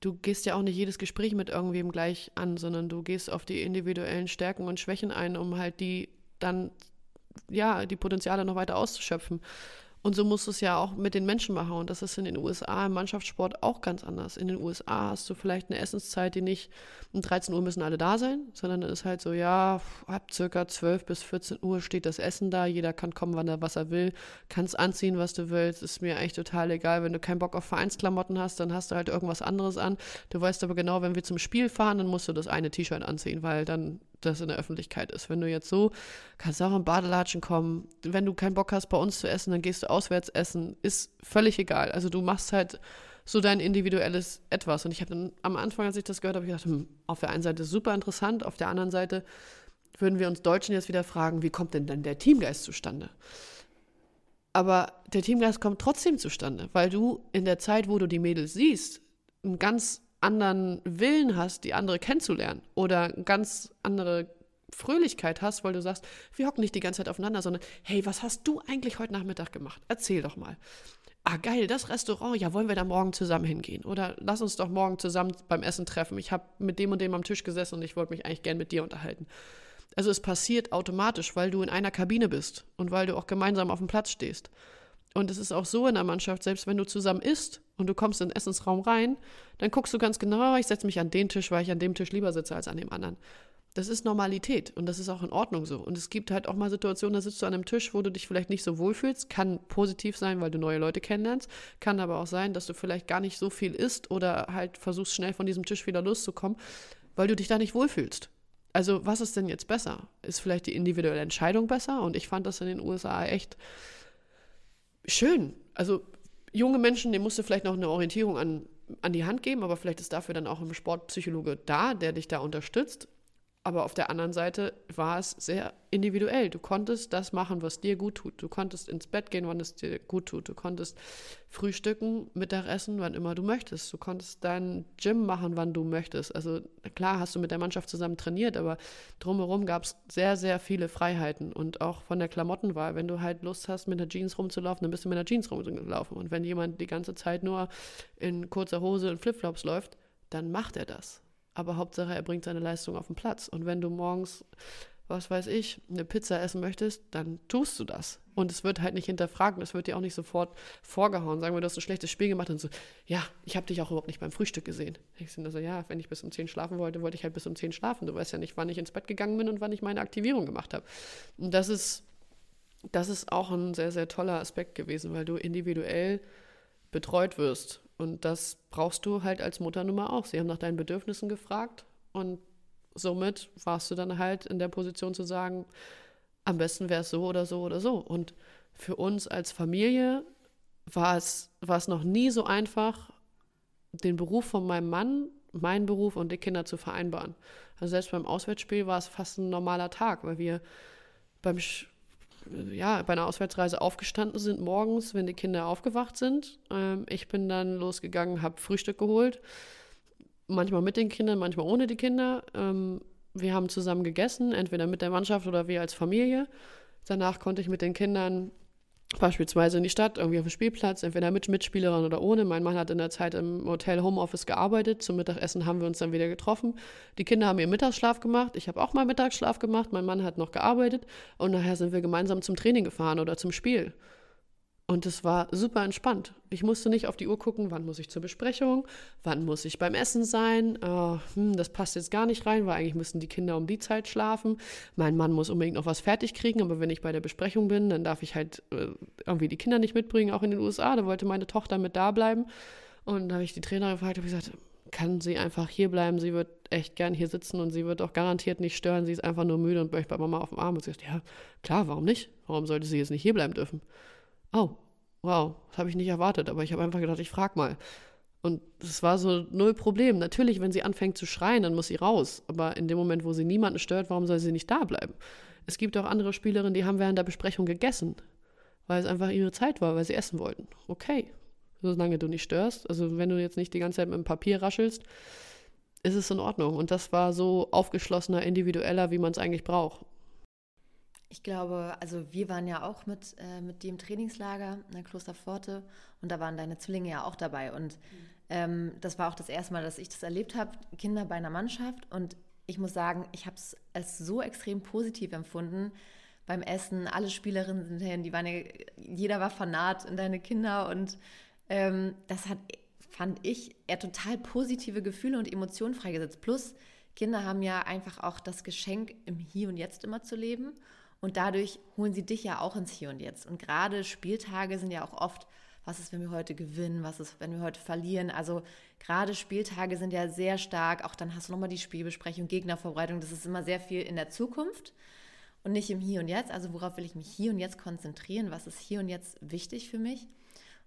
du gehst ja auch nicht jedes Gespräch mit irgendwem gleich an, sondern du gehst auf die individuellen Stärken und Schwächen ein, um halt die dann, ja, die Potenziale noch weiter auszuschöpfen. Und so musst du es ja auch mit den Menschen machen. Und das ist in den USA im Mannschaftssport auch ganz anders. In den USA hast du vielleicht eine Essenszeit, die nicht um 13 Uhr müssen alle da sein, sondern es ist halt so, ja, ab circa 12 bis 14 Uhr steht das Essen da. Jeder kann kommen, wann er was er will, kannst anziehen, was du willst. Ist mir eigentlich total egal. Wenn du keinen Bock auf Vereinsklamotten hast, dann hast du halt irgendwas anderes an. Du weißt aber genau, wenn wir zum Spiel fahren, dann musst du das eine T-Shirt anziehen, weil dann das in der Öffentlichkeit ist. Wenn du jetzt so, kannst du auch im Badelatschen kommen. Wenn du keinen Bock hast, bei uns zu essen, dann gehst du auswärts essen. Ist völlig egal. Also du machst halt so dein individuelles Etwas. Und ich habe dann am Anfang, als ich das gehört habe, gedacht, hm, auf der einen Seite super interessant, auf der anderen Seite würden wir uns Deutschen jetzt wieder fragen, wie kommt denn dann der Teamgeist zustande? Aber der Teamgeist kommt trotzdem zustande, weil du in der Zeit, wo du die Mädels siehst, ein ganz anderen Willen hast, die andere kennenzulernen oder ganz andere Fröhlichkeit hast, weil du sagst, wir hocken nicht die ganze Zeit aufeinander, sondern hey, was hast du eigentlich heute Nachmittag gemacht? Erzähl doch mal. Ah, geil, das Restaurant, ja, wollen wir da morgen zusammen hingehen? Oder lass uns doch morgen zusammen beim Essen treffen. Ich habe mit dem und dem am Tisch gesessen und ich wollte mich eigentlich gern mit dir unterhalten. Also es passiert automatisch, weil du in einer Kabine bist und weil du auch gemeinsam auf dem Platz stehst. Und es ist auch so in der Mannschaft, selbst wenn du zusammen isst und du kommst in den Essensraum rein, dann guckst du ganz genau, ich setze mich an den Tisch, weil ich an dem Tisch lieber sitze als an dem anderen. Das ist Normalität und das ist auch in Ordnung so. Und es gibt halt auch mal Situationen, da sitzt du an einem Tisch, wo du dich vielleicht nicht so wohlfühlst. Kann positiv sein, weil du neue Leute kennenlernst. Kann aber auch sein, dass du vielleicht gar nicht so viel isst oder halt versuchst, schnell von diesem Tisch wieder loszukommen, weil du dich da nicht wohlfühlst. Also, was ist denn jetzt besser? Ist vielleicht die individuelle Entscheidung besser? Und ich fand das in den USA echt schön. Also junge Menschen, denen musst du vielleicht noch eine Orientierung an, an die Hand geben, aber vielleicht ist dafür dann auch ein Sportpsychologe da, der dich da unterstützt. Aber auf der anderen Seite war es sehr individuell. Du konntest das machen, was dir gut tut. Du konntest ins Bett gehen, wann es dir gut tut. Du konntest frühstücken, Mittagessen, wann immer du möchtest. Du konntest dein Gym machen, wann du möchtest. Also klar hast du mit der Mannschaft zusammen trainiert, aber drumherum gab es sehr, sehr viele Freiheiten. Und auch von der Klamottenwahl. Wenn du halt Lust hast, mit einer Jeans rumzulaufen, dann bist du mit einer Jeans rumgelaufen. Und wenn jemand die ganze Zeit nur in kurzer Hose und Flipflops läuft, dann macht er das aber Hauptsache, er bringt seine Leistung auf den Platz. Und wenn du morgens, was weiß ich, eine Pizza essen möchtest, dann tust du das. Und es wird halt nicht hinterfragt es wird dir auch nicht sofort vorgehauen. Sagen wir, du hast ein schlechtes Spiel gemacht und so, ja, ich habe dich auch überhaupt nicht beim Frühstück gesehen. Ich so, ja, wenn ich bis um 10 schlafen wollte, wollte ich halt bis um 10 schlafen. Du weißt ja nicht, wann ich ins Bett gegangen bin und wann ich meine Aktivierung gemacht habe. Und das ist, das ist auch ein sehr, sehr toller Aspekt gewesen, weil du individuell betreut wirst. Und das brauchst du halt als Mutternummer auch. Sie haben nach deinen Bedürfnissen gefragt und somit warst du dann halt in der Position zu sagen, am besten wäre es so oder so oder so. Und für uns als Familie war es, war es noch nie so einfach, den Beruf von meinem Mann, meinen Beruf und die Kinder zu vereinbaren. Also selbst beim Auswärtsspiel war es fast ein normaler Tag, weil wir beim ja, bei einer Auswärtsreise aufgestanden sind morgens, wenn die Kinder aufgewacht sind. Ähm, ich bin dann losgegangen, habe Frühstück geholt. Manchmal mit den Kindern, manchmal ohne die Kinder. Ähm, wir haben zusammen gegessen, entweder mit der Mannschaft oder wir als Familie. Danach konnte ich mit den Kindern beispielsweise in die Stadt, irgendwie auf dem Spielplatz, entweder mit Mitspielerin oder ohne. Mein Mann hat in der Zeit im Hotel Homeoffice gearbeitet. Zum Mittagessen haben wir uns dann wieder getroffen. Die Kinder haben ihren Mittagsschlaf gemacht. Ich habe auch mal Mittagsschlaf gemacht. Mein Mann hat noch gearbeitet. Und nachher sind wir gemeinsam zum Training gefahren oder zum Spiel. Und es war super entspannt. Ich musste nicht auf die Uhr gucken, wann muss ich zur Besprechung, wann muss ich beim Essen sein. Oh, hm, das passt jetzt gar nicht rein, weil eigentlich müssen die Kinder um die Zeit schlafen. Mein Mann muss unbedingt noch was fertig kriegen, aber wenn ich bei der Besprechung bin, dann darf ich halt äh, irgendwie die Kinder nicht mitbringen, auch in den USA. Da wollte meine Tochter mit da bleiben. Und da habe ich die Trainerin gefragt, habe gesagt, kann sie einfach hier bleiben? Sie wird echt gern hier sitzen und sie wird auch garantiert nicht stören. Sie ist einfach nur müde und möchte bei Mama auf dem Arm. Und sie sagt, ja, klar, warum nicht? Warum sollte sie jetzt nicht hier bleiben dürfen? Oh, wow, das habe ich nicht erwartet, aber ich habe einfach gedacht, ich frage mal. Und es war so null Problem. Natürlich, wenn sie anfängt zu schreien, dann muss sie raus. Aber in dem Moment, wo sie niemanden stört, warum soll sie nicht da bleiben? Es gibt auch andere Spielerinnen, die haben während der Besprechung gegessen, weil es einfach ihre Zeit war, weil sie essen wollten. Okay, solange du nicht störst, also wenn du jetzt nicht die ganze Zeit mit dem Papier raschelst, ist es in Ordnung. Und das war so aufgeschlossener, individueller, wie man es eigentlich braucht. Ich glaube, also wir waren ja auch mit, äh, mit dir im Trainingslager in der Klosterpforte und da waren deine Zwillinge ja auch dabei. Und mhm. ähm, das war auch das erste Mal, dass ich das erlebt habe, Kinder bei einer Mannschaft. Und ich muss sagen, ich habe es als so extrem positiv empfunden beim Essen. Alle Spielerinnen sind hin, die waren ja, jeder war fanat in deine Kinder und ähm, das hat, fand ich, eher total positive Gefühle und Emotionen freigesetzt. Plus, Kinder haben ja einfach auch das Geschenk, im Hier und Jetzt immer zu leben. Und dadurch holen sie dich ja auch ins Hier und Jetzt. Und gerade Spieltage sind ja auch oft, was ist, wenn wir heute gewinnen, was ist, wenn wir heute verlieren. Also gerade Spieltage sind ja sehr stark, auch dann hast du nochmal die Spielbesprechung, Gegnervorbereitung, das ist immer sehr viel in der Zukunft und nicht im Hier und Jetzt. Also worauf will ich mich hier und jetzt konzentrieren? Was ist hier und jetzt wichtig für mich?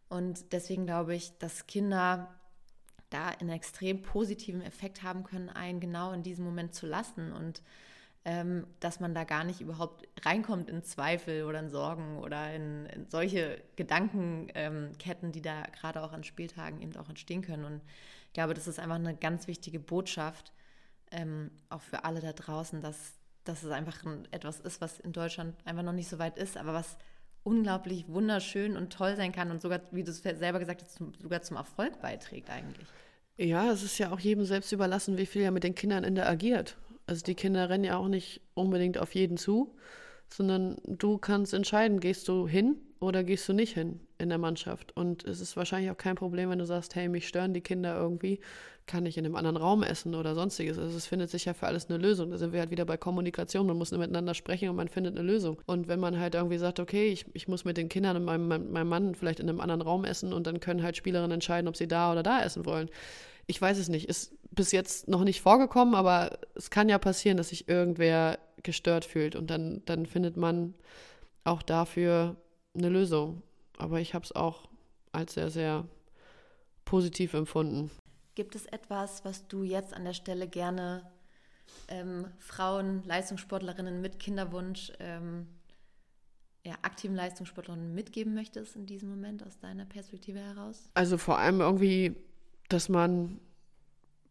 Und deswegen glaube ich, dass Kinder da einen extrem positiven Effekt haben können, einen genau in diesem Moment zu lassen und ähm, dass man da gar nicht überhaupt reinkommt in Zweifel oder in Sorgen oder in, in solche Gedankenketten, ähm, die da gerade auch an Spieltagen eben auch entstehen können. Und ich glaube, das ist einfach eine ganz wichtige Botschaft, ähm, auch für alle da draußen, dass, dass es einfach ein, etwas ist, was in Deutschland einfach noch nicht so weit ist, aber was unglaublich wunderschön und toll sein kann und sogar, wie du es selber gesagt hast, sogar zum Erfolg beiträgt eigentlich. Ja, es ist ja auch jedem selbst überlassen, wie viel er mit den Kindern interagiert. Also die Kinder rennen ja auch nicht unbedingt auf jeden zu, sondern du kannst entscheiden, gehst du hin oder gehst du nicht hin in der Mannschaft. Und es ist wahrscheinlich auch kein Problem, wenn du sagst, hey, mich stören die Kinder irgendwie, kann ich in einem anderen Raum essen oder sonstiges. Also es findet sich ja für alles eine Lösung. Da sind wir halt wieder bei Kommunikation. Man muss miteinander sprechen und man findet eine Lösung. Und wenn man halt irgendwie sagt, okay, ich, ich muss mit den Kindern und meinem, meinem Mann vielleicht in einem anderen Raum essen und dann können halt Spielerinnen entscheiden, ob sie da oder da essen wollen. Ich weiß es nicht. Ist bis jetzt noch nicht vorgekommen, aber es kann ja passieren, dass sich irgendwer gestört fühlt und dann, dann findet man auch dafür eine Lösung. Aber ich habe es auch als sehr, sehr positiv empfunden. Gibt es etwas, was du jetzt an der Stelle gerne ähm, Frauen, Leistungssportlerinnen mit Kinderwunsch, ähm, ja, aktiven Leistungssportlerinnen mitgeben möchtest in diesem Moment aus deiner Perspektive heraus? Also vor allem irgendwie, dass man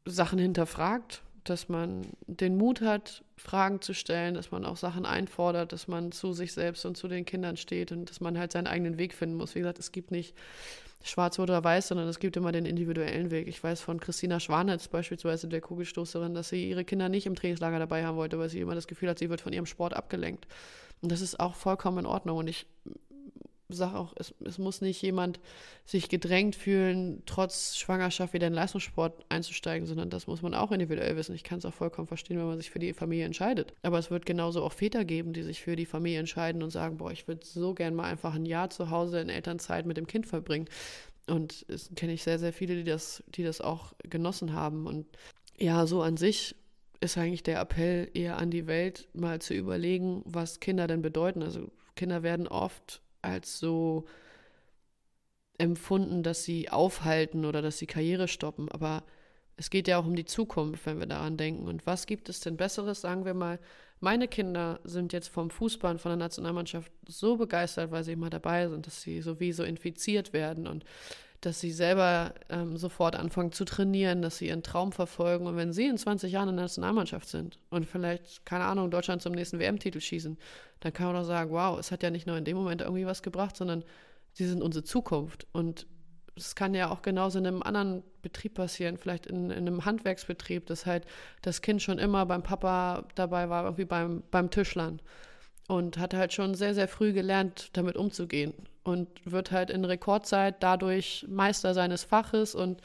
Sachen hinterfragt, dass man den Mut hat, Fragen zu stellen, dass man auch Sachen einfordert, dass man zu sich selbst und zu den Kindern steht und dass man halt seinen eigenen Weg finden muss. Wie gesagt, es gibt nicht schwarz oder weiß, sondern es gibt immer den individuellen Weg. Ich weiß von Christina Schwanitz beispielsweise, der Kugelstoßerin, dass sie ihre Kinder nicht im Trainingslager dabei haben wollte, weil sie immer das Gefühl hat, sie wird von ihrem Sport abgelenkt. Und das ist auch vollkommen in Ordnung. Und ich sage auch, es, es muss nicht jemand sich gedrängt fühlen, trotz Schwangerschaft wieder in Leistungssport einzusteigen, sondern das muss man auch individuell wissen. Ich kann es auch vollkommen verstehen, wenn man sich für die Familie entscheidet. Aber es wird genauso auch Väter geben, die sich für die Familie entscheiden und sagen, boah, ich würde so gern mal einfach ein Jahr zu Hause in Elternzeit mit dem Kind verbringen. Und es kenne ich sehr, sehr viele, die das, die das auch genossen haben. Und ja, so an sich ist eigentlich der Appell eher an die Welt, mal zu überlegen, was Kinder denn bedeuten. Also Kinder werden oft als so empfunden, dass sie aufhalten oder dass sie Karriere stoppen. Aber es geht ja auch um die Zukunft, wenn wir daran denken. Und was gibt es denn Besseres? Sagen wir mal, meine Kinder sind jetzt vom Fußball und von der Nationalmannschaft so begeistert, weil sie immer dabei sind, dass sie sowieso infiziert werden und dass sie selber ähm, sofort anfangen zu trainieren, dass sie ihren Traum verfolgen. Und wenn sie in 20 Jahren in der Nationalmannschaft sind und vielleicht, keine Ahnung, Deutschland zum nächsten WM-Titel schießen, dann kann man doch sagen, wow, es hat ja nicht nur in dem Moment irgendwie was gebracht, sondern sie sind unsere Zukunft. Und es kann ja auch genauso in einem anderen Betrieb passieren, vielleicht in, in, einem Handwerksbetrieb, dass halt das Kind schon immer beim Papa dabei war, irgendwie beim, beim Tischlern und hat halt schon sehr, sehr früh gelernt, damit umzugehen und wird halt in Rekordzeit dadurch Meister seines Faches und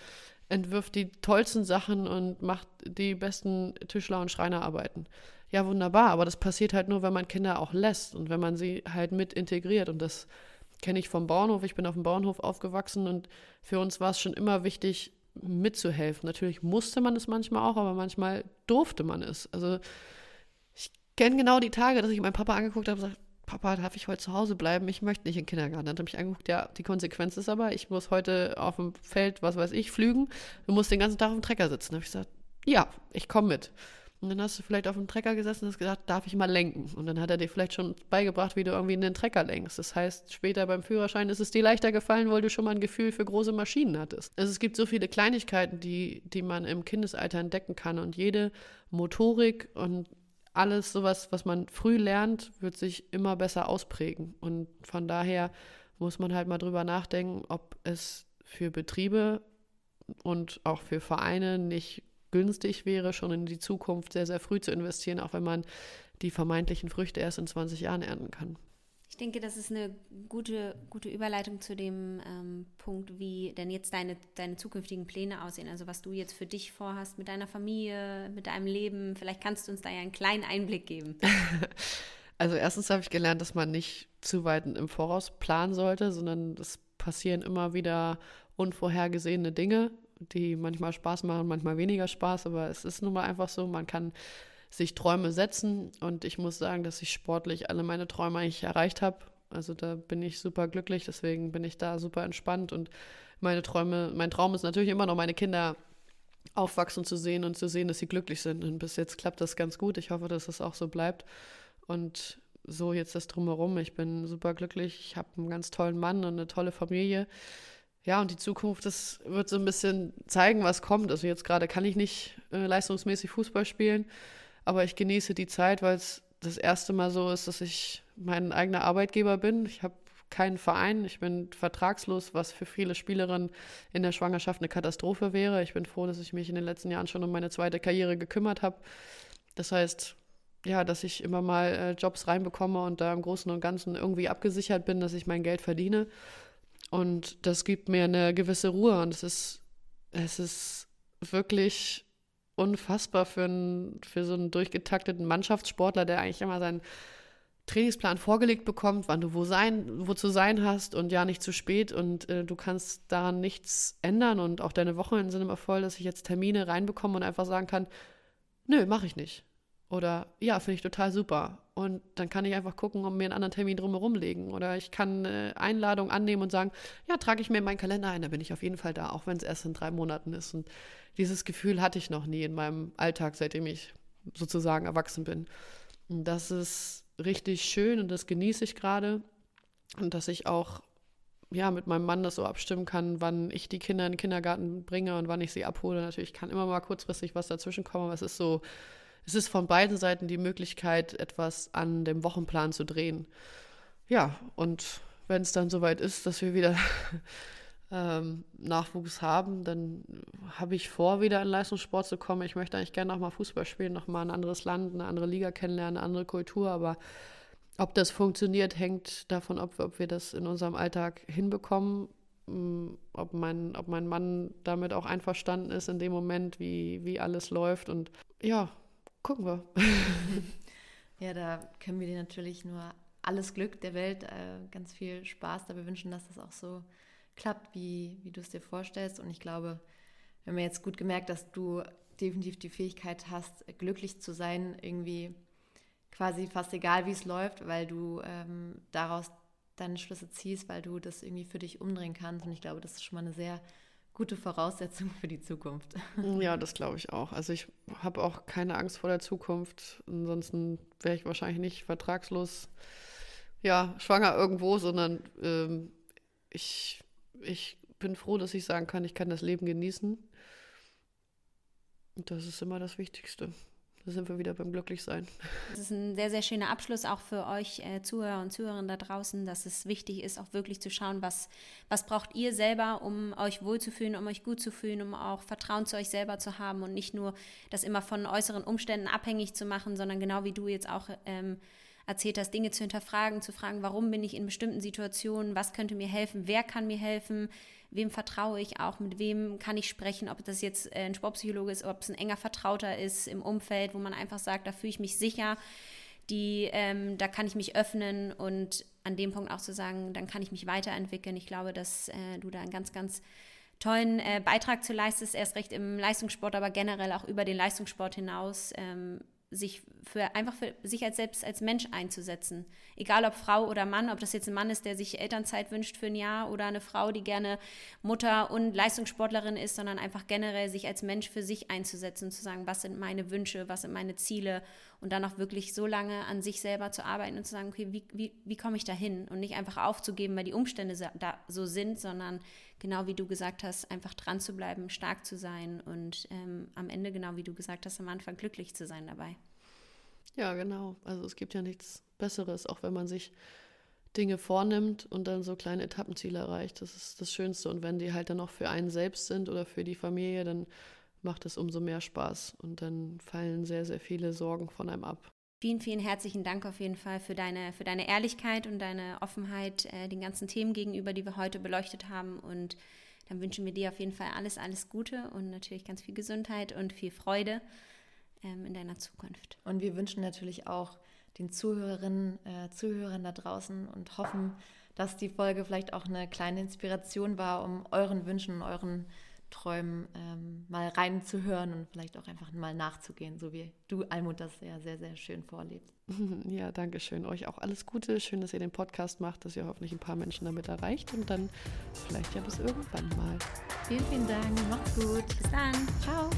entwirft die tollsten Sachen und macht die besten Tischler- und Schreinerarbeiten. Ja, wunderbar, aber das passiert halt nur, wenn man Kinder auch lässt und wenn man sie halt mit integriert und das kenne ich vom Bauernhof. Ich bin auf dem Bauernhof aufgewachsen und für uns war es schon immer wichtig, mitzuhelfen. Natürlich musste man es manchmal auch, aber manchmal durfte man es. Also kenne genau die Tage, dass ich meinen Papa angeguckt habe und gesagt, Papa, darf ich heute zu Hause bleiben? Ich möchte nicht in den Kindergarten. Dann hat er mich angeguckt, ja, die Konsequenz ist aber, ich muss heute auf dem Feld, was weiß ich, flügen. Du musst den ganzen Tag auf dem Trecker sitzen. Dann habe ich gesagt, ja, ich komme mit. Und dann hast du vielleicht auf dem Trecker gesessen und hast gesagt, darf ich mal lenken? Und dann hat er dir vielleicht schon beigebracht, wie du irgendwie in den Trecker lenkst. Das heißt, später beim Führerschein ist es dir leichter gefallen, weil du schon mal ein Gefühl für große Maschinen hattest. Also es gibt so viele Kleinigkeiten, die, die man im Kindesalter entdecken kann. Und jede Motorik und alles sowas, was man früh lernt, wird sich immer besser ausprägen. Und von daher muss man halt mal drüber nachdenken, ob es für Betriebe und auch für Vereine nicht günstig wäre, schon in die Zukunft sehr, sehr früh zu investieren, auch wenn man die vermeintlichen Früchte erst in 20 Jahren ernten kann. Ich denke, das ist eine gute, gute Überleitung zu dem ähm, Punkt, wie denn jetzt deine, deine zukünftigen Pläne aussehen. Also was du jetzt für dich vorhast mit deiner Familie, mit deinem Leben. Vielleicht kannst du uns da ja einen kleinen Einblick geben. also erstens habe ich gelernt, dass man nicht zu weit im Voraus planen sollte, sondern es passieren immer wieder unvorhergesehene Dinge, die manchmal Spaß machen, manchmal weniger Spaß. Aber es ist nun mal einfach so, man kann sich Träume setzen. Und ich muss sagen, dass ich sportlich alle meine Träume eigentlich erreicht habe. Also da bin ich super glücklich, deswegen bin ich da super entspannt. Und meine Träume, mein Traum ist natürlich immer noch, meine Kinder aufwachsen zu sehen und zu sehen, dass sie glücklich sind. Und bis jetzt klappt das ganz gut. Ich hoffe, dass das auch so bleibt. Und so jetzt das drumherum. Ich bin super glücklich. Ich habe einen ganz tollen Mann und eine tolle Familie. Ja, und die Zukunft, das wird so ein bisschen zeigen, was kommt. Also jetzt gerade kann ich nicht äh, leistungsmäßig Fußball spielen. Aber ich genieße die Zeit, weil es das erste Mal so ist, dass ich mein eigener Arbeitgeber bin. Ich habe keinen Verein, ich bin vertragslos, was für viele Spielerinnen in der Schwangerschaft eine Katastrophe wäre. Ich bin froh, dass ich mich in den letzten Jahren schon um meine zweite Karriere gekümmert habe. Das heißt, ja, dass ich immer mal äh, Jobs reinbekomme und da im Großen und Ganzen irgendwie abgesichert bin, dass ich mein Geld verdiene. Und das gibt mir eine gewisse Ruhe und es ist, es ist wirklich unfassbar für, einen, für so einen durchgetakteten Mannschaftssportler, der eigentlich immer seinen Trainingsplan vorgelegt bekommt, wann du wo sein, wo zu sein hast und ja nicht zu spät und äh, du kannst daran nichts ändern und auch deine Wochenenden sind immer voll, dass ich jetzt Termine reinbekomme und einfach sagen kann, nö, mache ich nicht. Oder ja, finde ich total super. Und dann kann ich einfach gucken, ob mir einen anderen Termin drumherum legen. Oder ich kann eine Einladung annehmen und sagen, ja, trage ich mir in meinen Kalender ein, da bin ich auf jeden Fall da, auch wenn es erst in drei Monaten ist. Und dieses Gefühl hatte ich noch nie in meinem Alltag, seitdem ich sozusagen erwachsen bin. Und das ist richtig schön und das genieße ich gerade. Und dass ich auch ja, mit meinem Mann das so abstimmen kann, wann ich die Kinder in den Kindergarten bringe und wann ich sie abhole. Natürlich kann immer mal kurzfristig was dazwischen kommen, aber es ist so, es ist von beiden Seiten die Möglichkeit, etwas an dem Wochenplan zu drehen. Ja, und wenn es dann soweit ist, dass wir wieder ähm, Nachwuchs haben, dann habe ich vor, wieder in Leistungssport zu kommen. Ich möchte eigentlich gerne nochmal Fußball spielen, nochmal ein anderes Land, eine andere Liga kennenlernen, eine andere Kultur, aber ob das funktioniert, hängt davon ab, ob wir das in unserem Alltag hinbekommen, mm, ob mein, ob mein Mann damit auch einverstanden ist in dem Moment, wie, wie alles läuft. Und ja, gucken wir. Ja, da können wir dir natürlich nur alles Glück der Welt, äh, ganz viel Spaß dabei wünschen, dass das auch so klappt, wie, wie du es dir vorstellst. Und ich glaube, wir haben jetzt gut gemerkt, dass du definitiv die Fähigkeit hast, glücklich zu sein, irgendwie quasi fast egal, wie es läuft, weil du ähm, daraus deine Schlüsse ziehst, weil du das irgendwie für dich umdrehen kannst. Und ich glaube, das ist schon mal eine sehr gute Voraussetzung für die Zukunft. Ja, das glaube ich auch. Also ich habe auch keine Angst vor der Zukunft. Ansonsten wäre ich wahrscheinlich nicht vertragslos, ja, schwanger irgendwo, sondern ähm, ich, ich bin froh, dass ich sagen kann, ich kann das Leben genießen. Und das ist immer das Wichtigste. Da sind wir wieder beim Glücklichsein. Das ist ein sehr, sehr schöner Abschluss auch für euch äh, Zuhörer und Zuhörerinnen da draußen, dass es wichtig ist, auch wirklich zu schauen, was, was braucht ihr selber, um euch wohlzufühlen, um euch gut zu fühlen, um auch Vertrauen zu euch selber zu haben und nicht nur das immer von äußeren Umständen abhängig zu machen, sondern genau wie du jetzt auch ähm, erzählt hast, Dinge zu hinterfragen, zu fragen, warum bin ich in bestimmten Situationen, was könnte mir helfen, wer kann mir helfen, wem vertraue ich auch, mit wem kann ich sprechen, ob das jetzt äh, ein Sportpsychologe ist, ob es ein enger Vertrauter ist im Umfeld, wo man einfach sagt, da fühle ich mich sicher, die, ähm, da kann ich mich öffnen und an dem Punkt auch zu sagen, dann kann ich mich weiterentwickeln. Ich glaube, dass äh, du da einen ganz, ganz tollen äh, Beitrag zu leistest, erst recht im Leistungssport, aber generell auch über den Leistungssport hinaus. Ähm, sich für einfach für sich als selbst als Mensch einzusetzen. Egal ob Frau oder Mann, ob das jetzt ein Mann ist, der sich Elternzeit wünscht für ein Jahr oder eine Frau, die gerne Mutter und Leistungssportlerin ist, sondern einfach generell sich als Mensch für sich einzusetzen, zu sagen, was sind meine Wünsche, was sind meine Ziele und dann auch wirklich so lange an sich selber zu arbeiten und zu sagen, okay, wie, wie, wie komme ich da hin und nicht einfach aufzugeben, weil die Umstände da so sind, sondern genau wie du gesagt hast, einfach dran zu bleiben, stark zu sein und ähm, am Ende, genau wie du gesagt hast, am Anfang glücklich zu sein dabei. Ja, genau. Also es gibt ja nichts Besseres, auch wenn man sich Dinge vornimmt und dann so kleine Etappenziele erreicht. Das ist das Schönste. Und wenn die halt dann auch für einen selbst sind oder für die Familie, dann macht es umso mehr Spaß. Und dann fallen sehr, sehr viele Sorgen von einem ab. Vielen, vielen herzlichen Dank auf jeden Fall für deine, für deine Ehrlichkeit und deine Offenheit äh, den ganzen Themen gegenüber, die wir heute beleuchtet haben. Und dann wünschen wir dir auf jeden Fall alles, alles Gute und natürlich ganz viel Gesundheit und viel Freude ähm, in deiner Zukunft. Und wir wünschen natürlich auch den Zuhörerinnen, äh, Zuhörern da draußen und hoffen, dass die Folge vielleicht auch eine kleine Inspiration war, um euren Wünschen euren Träumen ähm, mal reinzuhören und vielleicht auch einfach mal nachzugehen, so wie du, Almut, das ja sehr, sehr schön vorlebst. Ja, danke schön. Euch auch alles Gute. Schön, dass ihr den Podcast macht, dass ihr hoffentlich ein paar Menschen damit erreicht und dann vielleicht ja bis irgendwann mal. Vielen, vielen Dank. Macht's gut. Bis dann. Ciao.